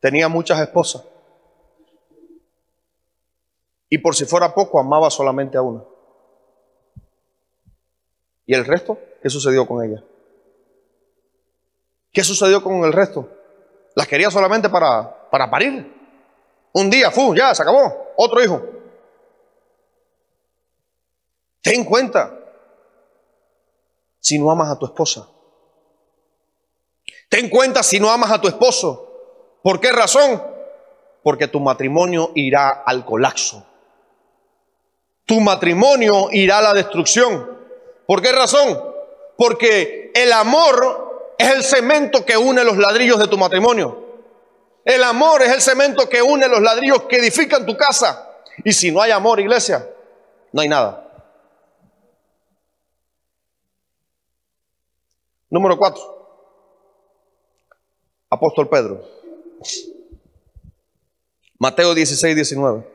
tenía muchas esposas. Y por si fuera poco, amaba solamente a una. ¿Y el resto? ¿Qué sucedió con ella? ¿Qué sucedió con el resto? Las quería solamente para, para parir. Un día, fu, ya, se acabó. Otro hijo. Ten cuenta si no amas a tu esposa. Ten cuenta si no amas a tu esposo. ¿Por qué razón? Porque tu matrimonio irá al colapso. Tu matrimonio irá a la destrucción. ¿Por qué razón? Porque el amor es el cemento que une los ladrillos de tu matrimonio. El amor es el cemento que une los ladrillos que edifican tu casa. Y si no hay amor, iglesia, no hay nada. Número cuatro. Apóstol Pedro. Mateo 16, 19.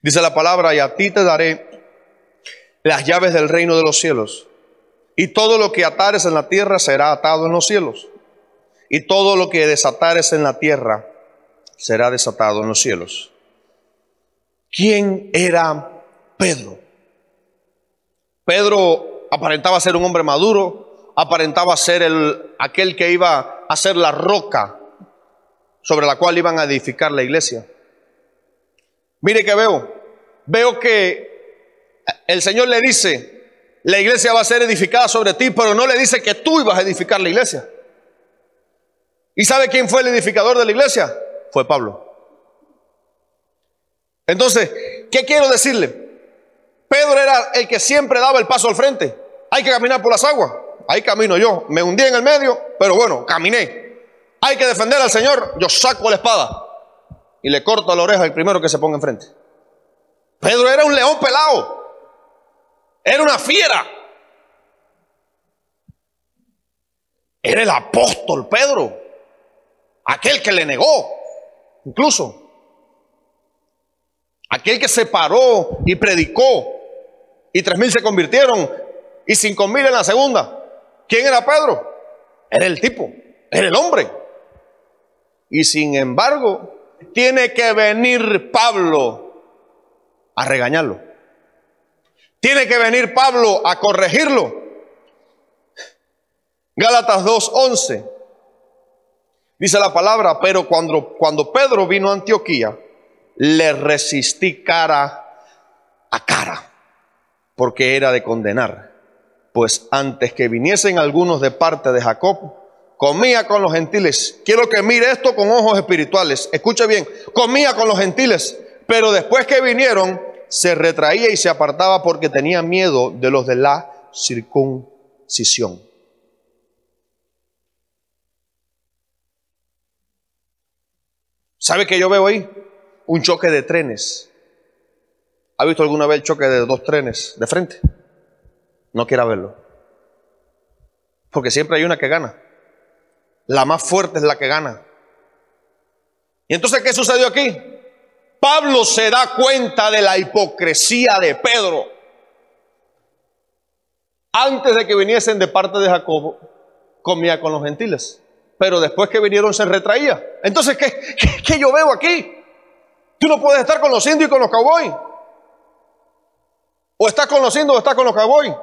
Dice la palabra, y a ti te daré las llaves del reino de los cielos. Y todo lo que atares en la tierra será atado en los cielos. Y todo lo que desatares en la tierra será desatado en los cielos. ¿Quién era Pedro? Pedro aparentaba ser un hombre maduro, aparentaba ser el, aquel que iba a ser la roca sobre la cual iban a edificar la iglesia. Mire que veo, veo que el Señor le dice, la iglesia va a ser edificada sobre ti, pero no le dice que tú ibas a edificar la iglesia. ¿Y sabe quién fue el edificador de la iglesia? Fue Pablo. Entonces, ¿qué quiero decirle? Pedro era el que siempre daba el paso al frente. Hay que caminar por las aguas. Ahí camino yo. Me hundí en el medio, pero bueno, caminé. Hay que defender al Señor. Yo saco la espada y le corto la oreja al primero que se ponga enfrente. Pedro era un león pelado. Era una fiera. Era el apóstol Pedro. Aquel que le negó. Incluso. Aquel que se paró y predicó. Y tres mil se convirtieron. Y cinco mil en la segunda. ¿Quién era Pedro? Era el tipo. Era el hombre. Y sin embargo, tiene que venir Pablo a regañarlo. Tiene que venir Pablo a corregirlo. Gálatas 2:11 dice la palabra, pero cuando, cuando Pedro vino a Antioquía, le resistí cara a cara, porque era de condenar. Pues antes que viniesen algunos de parte de Jacob, comía con los gentiles. Quiero que mire esto con ojos espirituales. Escuche bien, comía con los gentiles pero después que vinieron, se retraía y se apartaba porque tenía miedo de los de la circuncisión. ¿Sabe qué yo veo ahí? Un choque de trenes. ¿Ha visto alguna vez el choque de dos trenes de frente? No quiera verlo. Porque siempre hay una que gana. La más fuerte es la que gana. ¿Y entonces qué sucedió aquí? Pablo se da cuenta de la hipocresía de Pedro. Antes de que viniesen de parte de Jacobo, comía con los gentiles. Pero después que vinieron se retraía. Entonces, ¿qué, qué, yo veo aquí? Tú no puedes estar con los indios y con los cowboys. O estás con los indios o estás con los cowboys.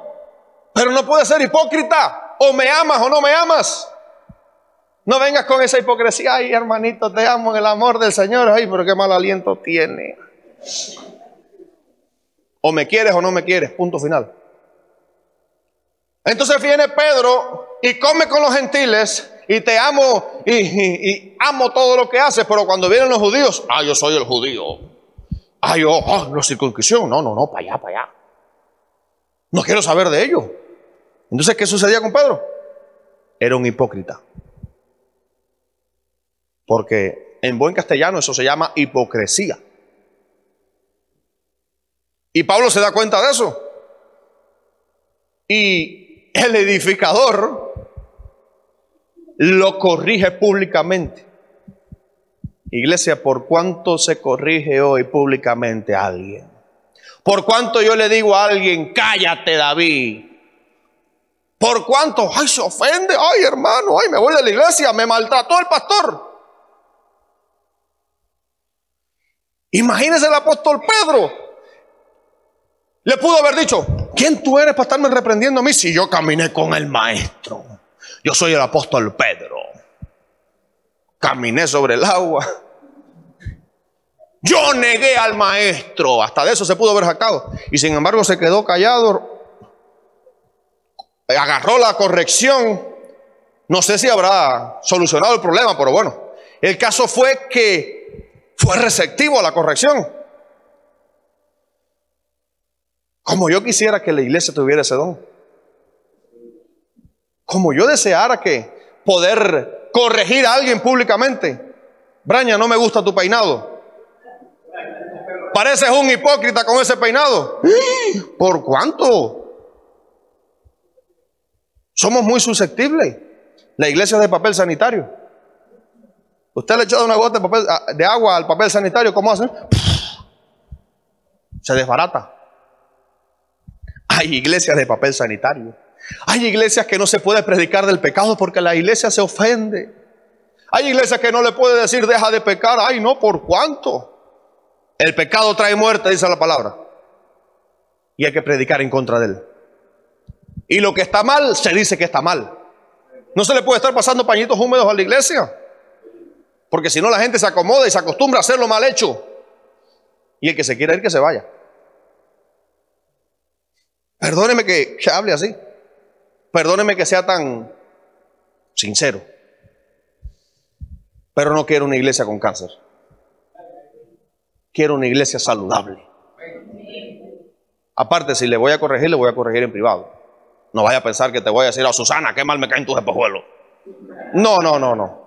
Pero no puedes ser hipócrita. O me amas o no me amas. No vengas con esa hipocresía, ay hermanito, te amo en el amor del Señor, ay, pero qué mal aliento tiene. O me quieres o no me quieres, punto final. Entonces viene Pedro y come con los gentiles y te amo y, amo todo lo que haces, pero cuando vienen los judíos, ah, yo soy el judío. Ah, yo, oh, la circuncisión. No, no, no, para allá, para allá. No quiero saber de ello. Entonces, ¿qué sucedía con Pedro? Era un hipócrita. Porque en buen castellano eso se llama hipocresía. Y Pablo se da cuenta de eso. Y el edificador lo corrige públicamente. Iglesia, ¿por cuánto se corrige hoy públicamente a alguien? ¿Por cuánto yo le digo a alguien, cállate David? ¿Por cuánto? Ay, se ofende, ay hermano, ay, me voy de la iglesia, me maltrató el pastor. Imagínese el apóstol Pedro. Le pudo haber dicho, ¿quién tú eres para estarme reprendiendo a mí si yo caminé con el maestro? Yo soy el apóstol Pedro. Caminé sobre el agua. Yo negué al maestro. Hasta de eso se pudo haber jactado. Y sin embargo se quedó callado. Agarró la corrección. No sé si habrá solucionado el problema, pero bueno. El caso fue que fue receptivo a la corrección. Como yo quisiera que la iglesia tuviera ese don. Como yo deseara que poder corregir a alguien públicamente. Braña, no me gusta tu peinado. Pareces un hipócrita con ese peinado. ¿Por cuánto? Somos muy susceptibles. La iglesia es de papel sanitario. Usted le echado una gota ah, de agua al papel sanitario, ¿cómo hace? Se desbarata. Hay iglesias de papel sanitario. Hay iglesias que no se puede predicar del pecado porque la iglesia se ofende. Hay iglesias que no le puede decir deja de pecar. Ay, no, ¿por cuánto? El pecado trae muerte, dice la palabra. Y hay que predicar en contra de él. Y lo que está mal, se dice que está mal. No se le puede estar pasando pañitos húmedos a la iglesia. Porque si no la gente se acomoda y se acostumbra a hacerlo mal hecho. Y el que se quiera ir, que se vaya. Perdóneme que, hable así. Perdóneme que sea tan sincero. Pero no quiero una iglesia con cáncer. Quiero una iglesia saludable. Aparte, si le voy a corregir, le voy a corregir en privado. No vaya a pensar que te voy a decir a oh, Susana, qué mal me caen tus espejuelos. No, no, no, no.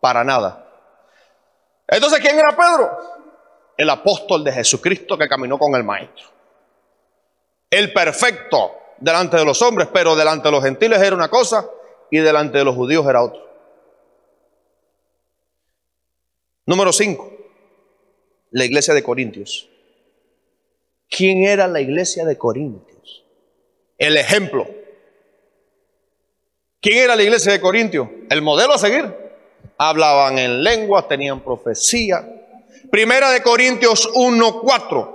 Para nada. Entonces, ¿quién era Pedro? El apóstol de Jesucristo que caminó con el maestro. El perfecto delante de los hombres, pero delante de los gentiles era una cosa y delante de los judíos era otra. Número 5. La iglesia de Corintios. ¿Quién era la iglesia de Corintios? El ejemplo. ¿Quién era la iglesia de Corintios? El modelo a seguir hablaban en lenguas, tenían profecía. Primera de Corintios 1:4.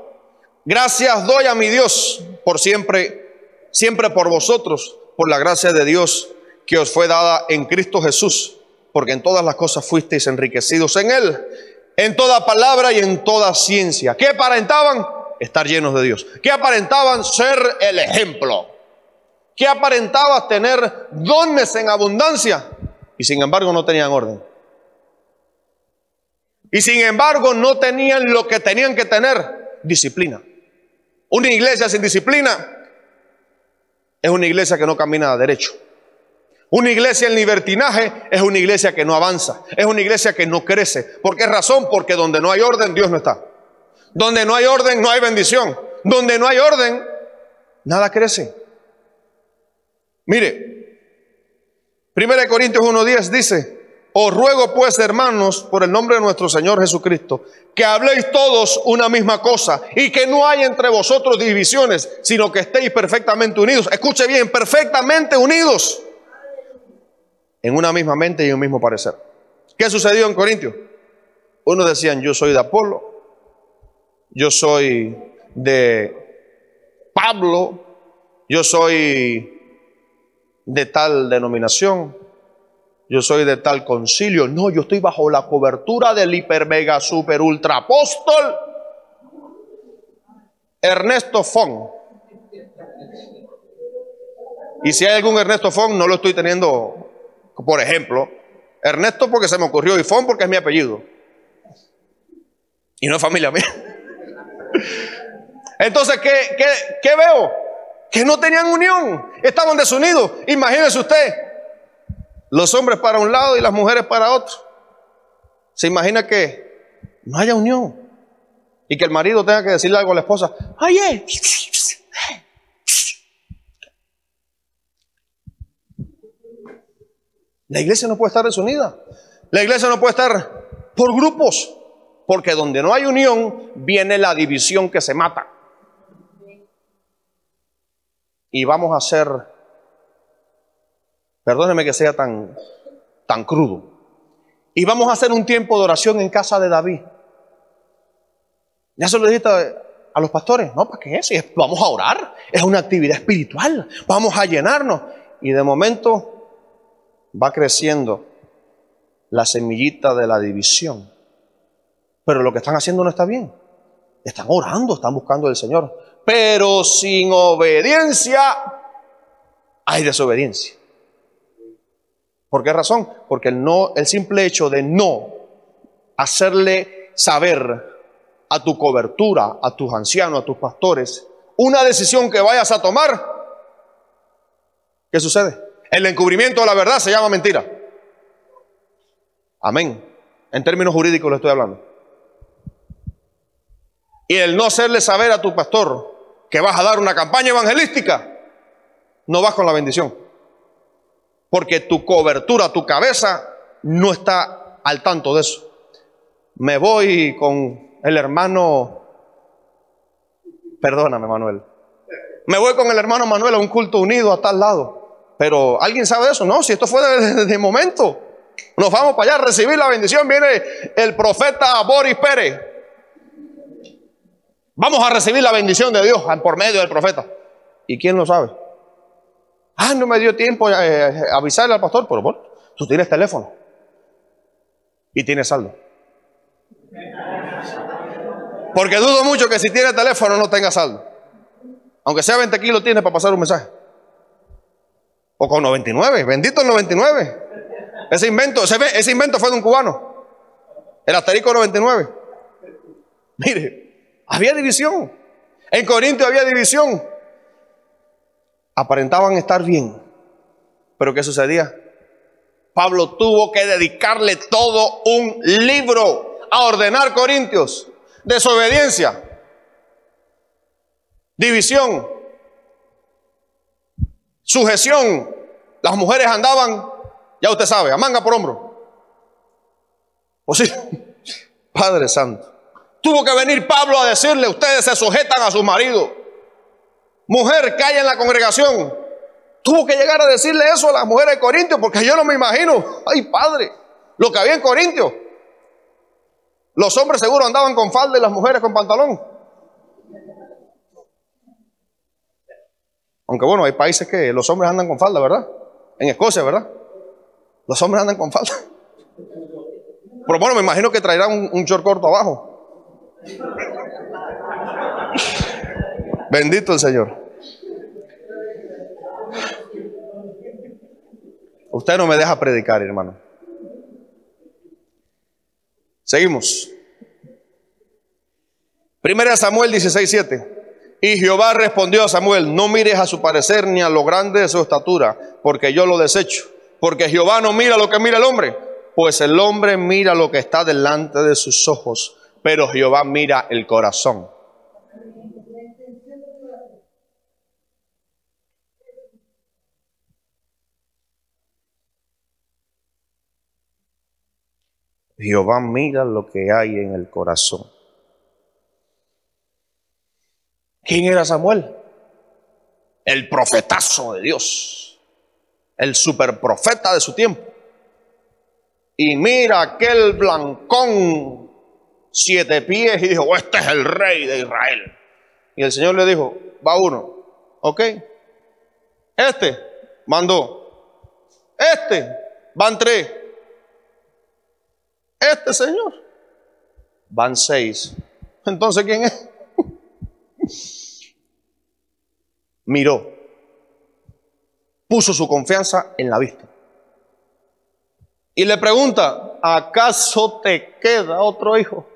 Gracias doy a mi Dios por siempre, siempre por vosotros, por la gracia de Dios que os fue dada en Cristo Jesús, porque en todas las cosas fuisteis enriquecidos en Él, en toda palabra y en toda ciencia. ¿Qué aparentaban? Estar llenos de Dios. ¿Qué aparentaban? Ser el ejemplo. ¿Qué aparentaba tener dones en abundancia? Y sin embargo no tenían orden. Y sin embargo no tenían lo que tenían que tener, disciplina. Una iglesia sin disciplina es una iglesia que no camina derecho. Una iglesia en libertinaje es una iglesia que no avanza, es una iglesia que no crece. ¿Por qué razón? Porque donde no hay orden, Dios no está. Donde no hay orden, no hay bendición. Donde no hay orden, nada crece. Mire, 1 Corintios 1.10 dice, os ruego pues, hermanos, por el nombre de nuestro Señor Jesucristo, que habléis todos una misma cosa y que no hay entre vosotros divisiones, sino que estéis perfectamente unidos. Escuche bien, perfectamente unidos en una misma mente y un mismo parecer. ¿Qué sucedió en Corintios? Unos decían, yo soy de Apolo, yo soy de Pablo, yo soy de tal denominación, yo soy de tal concilio. No, yo estoy bajo la cobertura del hiper, mega, super, ultra apóstol Ernesto Fon. Y si hay algún Ernesto Fon, no lo estoy teniendo, por ejemplo, Ernesto porque se me ocurrió y Fon porque es mi apellido. Y no es familia mía. *laughs* Entonces, ¿qué, qué, qué veo? Que no tenían unión, estaban desunidos. Imagínese usted, los hombres para un lado y las mujeres para otro. Se imagina que no haya unión y que el marido tenga que decirle algo a la esposa. Oye, la iglesia no puede estar desunida. La iglesia no puede estar por grupos, porque donde no hay unión viene la división que se mata. Y vamos a hacer, perdóneme que sea tan, tan crudo, y vamos a hacer un tiempo de oración en casa de David. Ya se lo dijiste a los pastores, no, ¿para qué es? Vamos a orar, es una actividad espiritual, vamos a llenarnos. Y de momento va creciendo la semillita de la división. Pero lo que están haciendo no está bien. Están orando, están buscando al Señor. Pero sin obediencia hay desobediencia. ¿Por qué razón? Porque el, no, el simple hecho de no hacerle saber a tu cobertura, a tus ancianos, a tus pastores, una decisión que vayas a tomar, ¿qué sucede? El encubrimiento de la verdad se llama mentira. Amén. En términos jurídicos le estoy hablando. Y el no hacerle saber a tu pastor que vas a dar una campaña evangelística, no vas con la bendición. Porque tu cobertura, tu cabeza, no está al tanto de eso. Me voy con el hermano, perdóname Manuel, me voy con el hermano Manuel a un culto unido a tal lado. Pero ¿alguien sabe eso? No, si esto fue de, momento. Nos vamos para allá a recibir la bendición. Viene el profeta Boris Pérez. Vamos a recibir la bendición de Dios por medio del profeta. ¿Y quién lo sabe? Ah, no me dio tiempo a, eh, avisarle al pastor, pero bueno, tú tienes teléfono y tienes saldo. Porque dudo mucho que si tiene teléfono no tenga saldo. Aunque sea 20 kilos tiene para pasar un mensaje. O con 99, bendito el 99. Ese invento, ese, invento fue de un cubano. El asterisco 99. Mire, había división. En Corinto había división. Aparentaban estar bien. Pero ¿qué sucedía? Pablo tuvo que dedicarle todo un libro a ordenar Corintios desobediencia, división, sujeción. Las mujeres andaban, ya usted sabe, a manga por hombro. ¿O sí? *laughs* Padre Santo. Tuvo que venir Pablo a decirle, ustedes se sujetan a su marido. Mujer hay en la congregación. Tuvo que llegar a decirle eso a las mujeres de Corintios, porque yo no me imagino, ay Padre, lo que había en Corintios. Los hombres seguro andaban con falda y las mujeres con pantalón. Aunque bueno, hay países que los hombres andan con falda, ¿verdad? En Escocia, ¿verdad? Los hombres andan con falda. Pero bueno, me imagino que traerán un, short corto abajo. Bendito el Señor. Usted no me deja predicar, hermano. Seguimos. Primera Samuel 16:7. Y Jehová respondió a Samuel, no mires a su parecer ni a lo grande de su estatura, porque yo lo desecho. Porque Jehová no mira lo que mira el hombre, pues el hombre mira lo que está delante de sus ojos, pero Jehová mira el corazón. Jehová mira lo que hay en el corazón. ¿Quién era Samuel? El profetazo de Dios, el superprofeta de su tiempo. Y mira aquel blancón, siete pies, y dijo, este es el rey de Israel. Y el Señor le dijo, va uno, ok. Este mandó, este Van tres. Este señor. Van seis. Entonces, ¿quién es? Miró. Puso su confianza en la vista. Y le pregunta, ¿acaso te queda otro hijo?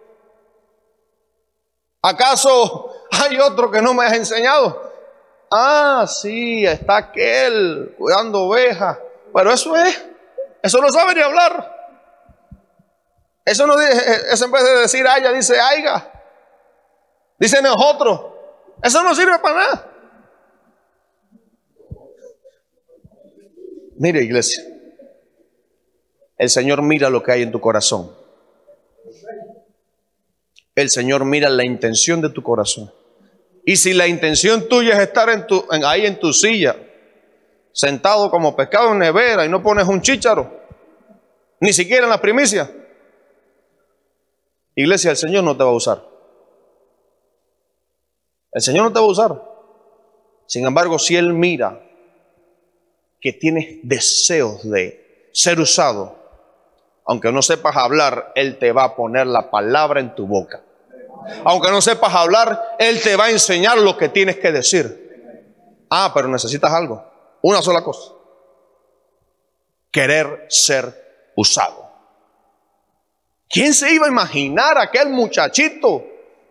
¿Acaso hay otro que no me has enseñado? Ah, sí, está aquel cuidando ovejas. Pero eso es, eso no sabe ni hablar. Eso no *laughs* es en vez de decir haya, dice aiga. Dice nosotros. Eso no sirve para nada. Mire, iglesia. El Señor mira lo que hay en tu corazón. El Señor mira la intención de tu corazón. Y si la intención tuya es estar en tu, ahí en tu silla, sentado como pescado en nevera y no pones un chícharo, ni siquiera en la primicia, iglesia, el Señor no te va a usar. El Señor no te va a usar. Sin embargo, si Él mira que tienes deseos de ser usado, aunque no sepas hablar, Él te va a poner la palabra en tu boca. Aunque no sepas hablar, Él te va a enseñar lo que tienes que decir. Ah, pero necesitas algo. Una sola cosa. Querer ser usado. ¿Quién se iba a imaginar aquel muchachito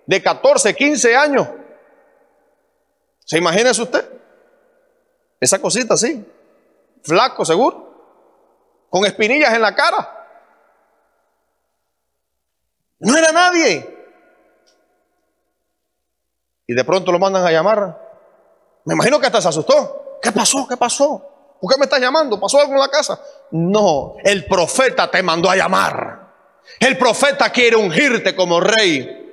de 14, 15 años? ¿Se imagina usted? Esa cosita así. Flaco, seguro. Con espinillas en la cara. No era nadie. Y de pronto lo mandan a llamar. Me imagino que hasta se asustó. ¿Qué pasó? ¿Qué pasó? ¿Por qué me estás llamando? ¿Pasó algo en la casa? No, el profeta te mandó a llamar. El profeta quiere ungirte como rey.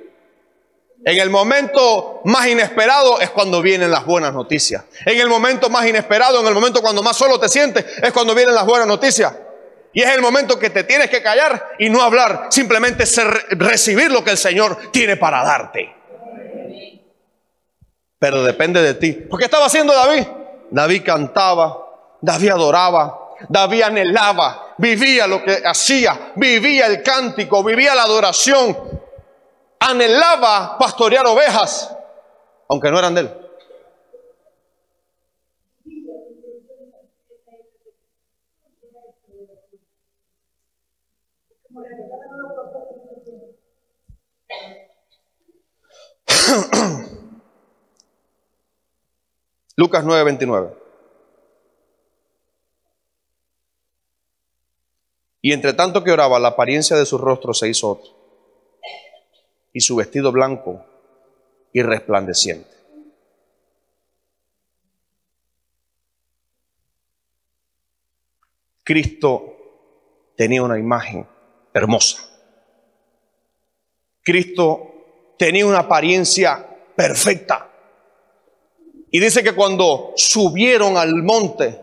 En el momento más inesperado es cuando vienen las buenas noticias. En el momento más inesperado, en el momento cuando más solo te sientes, es cuando vienen las buenas noticias. Y es el momento que te tienes que callar y no hablar, simplemente recibir lo que el Señor tiene para darte. Pero depende de ti. ¿Por qué estaba haciendo David? David cantaba, David adoraba, David anhelaba, vivía lo que hacía, vivía el cántico, vivía la adoración, anhelaba pastorear ovejas, aunque no eran de él. *coughs* Lucas 9:29. Y entre tanto que oraba, la apariencia de su rostro se hizo otra, y su vestido blanco y resplandeciente. Cristo tenía una imagen hermosa. Cristo tenía una apariencia perfecta. Y dice que cuando subieron al monte,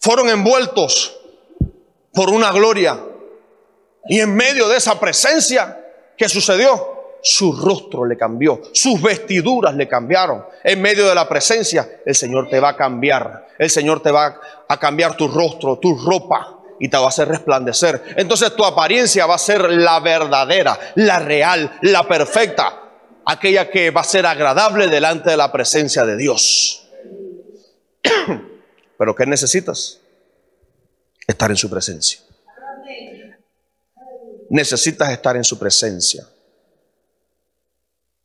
fueron envueltos por una gloria. Y en medio de esa presencia, ¿qué sucedió? Su rostro le cambió, sus vestiduras le cambiaron. En medio de la presencia, el Señor te va a cambiar. El Señor te va a cambiar tu rostro, tu ropa y te va a hacer resplandecer. Entonces tu apariencia va a ser la verdadera, la real, la perfecta aquella que va a ser agradable delante de la presencia de Dios. *clears throat* Pero ¿qué necesitas? Estar en su presencia. Necesitas estar en su presencia.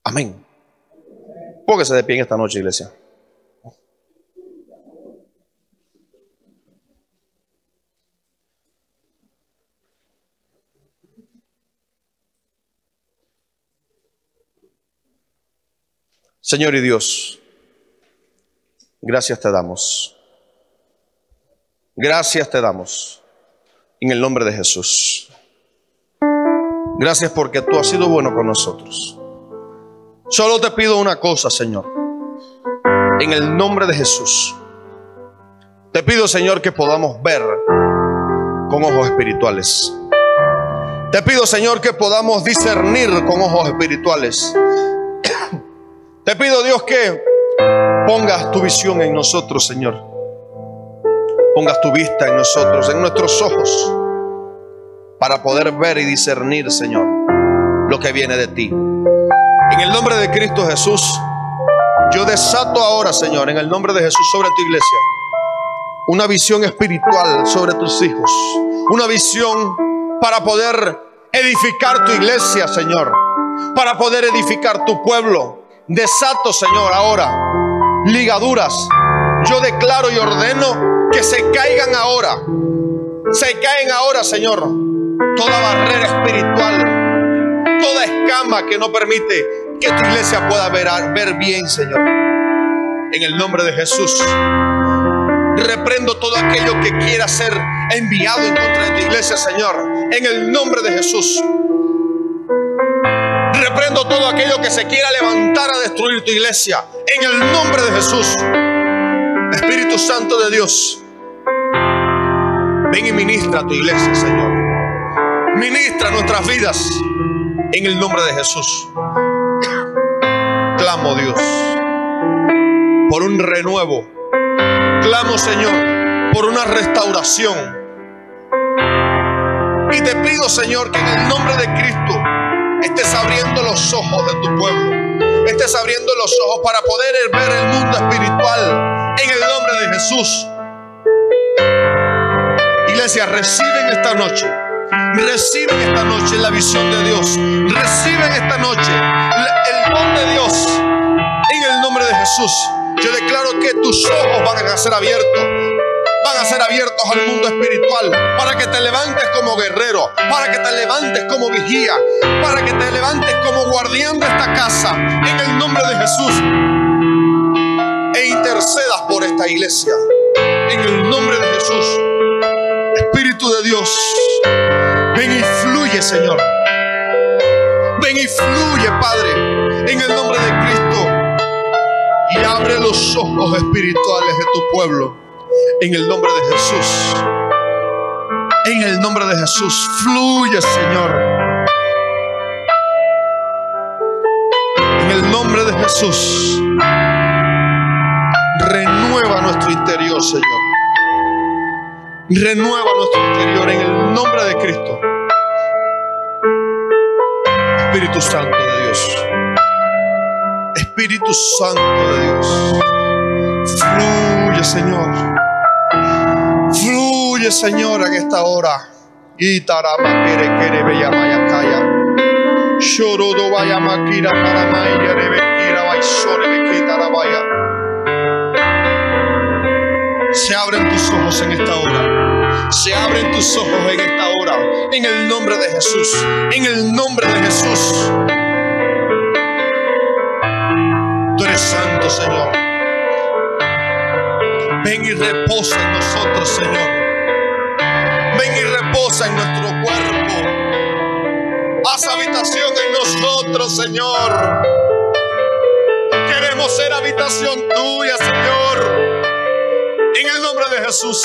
Amén. Póngase de pie en esta noche, iglesia. Señor y Dios, gracias te damos. Gracias te damos en el nombre de Jesús. Gracias porque tú has sido bueno con nosotros. Solo te pido una cosa, Señor. En el nombre de Jesús. Te pido, Señor, que podamos ver con ojos espirituales. Te pido, Señor, que podamos discernir con ojos espirituales *coughs* te pido, Dios, que pongas tu visión en nosotros, Señor. pongas tu vista en nosotros, en nuestros ojos, para poder ver y discernir, Señor, lo que viene de ti. En el nombre de Cristo Jesús, yo desato ahora, Señor, en el nombre de Jesús sobre tu iglesia, una visión espiritual sobre tus hijos, una visión para poder edificar tu iglesia, Señor, para poder edificar tu pueblo. Desato, Señor, ahora ligaduras. Yo declaro y ordeno que se caigan ahora. Se caen ahora, Señor, toda barrera espiritual, toda escama que no permite que tu iglesia pueda ver, ver bien, Señor. En el nombre de Jesús. Reprendo todo aquello que quiera ser enviado en contra de tu iglesia, Señor. En el nombre de Jesús. Reprendo todo aquello que se quiera levantar a destruir tu iglesia. En el nombre de Jesús. Espíritu Santo de Dios. Ven y ministra a tu iglesia, Señor. Ministra nuestras vidas. En el nombre de Jesús. Clamo, Dios, por un renuevo clamo, Señor, por una restauración. Y te pido, Señor, que en el nombre de Cristo estés abriendo los ojos de tu pueblo. Estés abriendo los ojos para poder ver el mundo espiritual en el nombre de Jesús. Iglesia, reciben esta noche. Reciben esta noche la visión de Dios. Reciben esta noche el don de Dios en el nombre de Jesús. Yo declaro que tus ojos van a ser abiertos. Van a ser abiertos al mundo espiritual para que te levantes como guerrero, para que te levantes como vigía, para que te levantes como guardián de esta casa en el nombre de Jesús e intercedas por esta iglesia en el nombre de Jesús. Espíritu de Dios, ven y fluye, Señor. Ven y fluye, Padre, en el nombre de Cristo y abre los ojos espirituales de tu pueblo. En el nombre de Jesús. En el nombre de Jesús. Fluye, Señor. En el nombre de Jesús. Renueva nuestro interior, Señor. Renueva nuestro interior en el nombre de Cristo. Espíritu Santo de Dios. Espíritu Santo de Dios. Fluye, Señor. Fluye, Señor, en esta hora. Itarama quiere quiere bella maya kaya. Shorodo vaya makira taramaya rebekira vaisore bekita vaya. Se abren tus ojos en esta hora. Se abren tus ojos en esta hora. En el nombre de Jesús. En el nombre de Jesús. Tú eres santo, Señor. Ven y reposa en nosotros, Señor. Ven y reposa en nuestro cuerpo. Haz habitación en nosotros, Señor. Queremos ser habitación tuya, Señor. En el nombre de Jesús.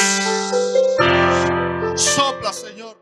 Sopla, Señor.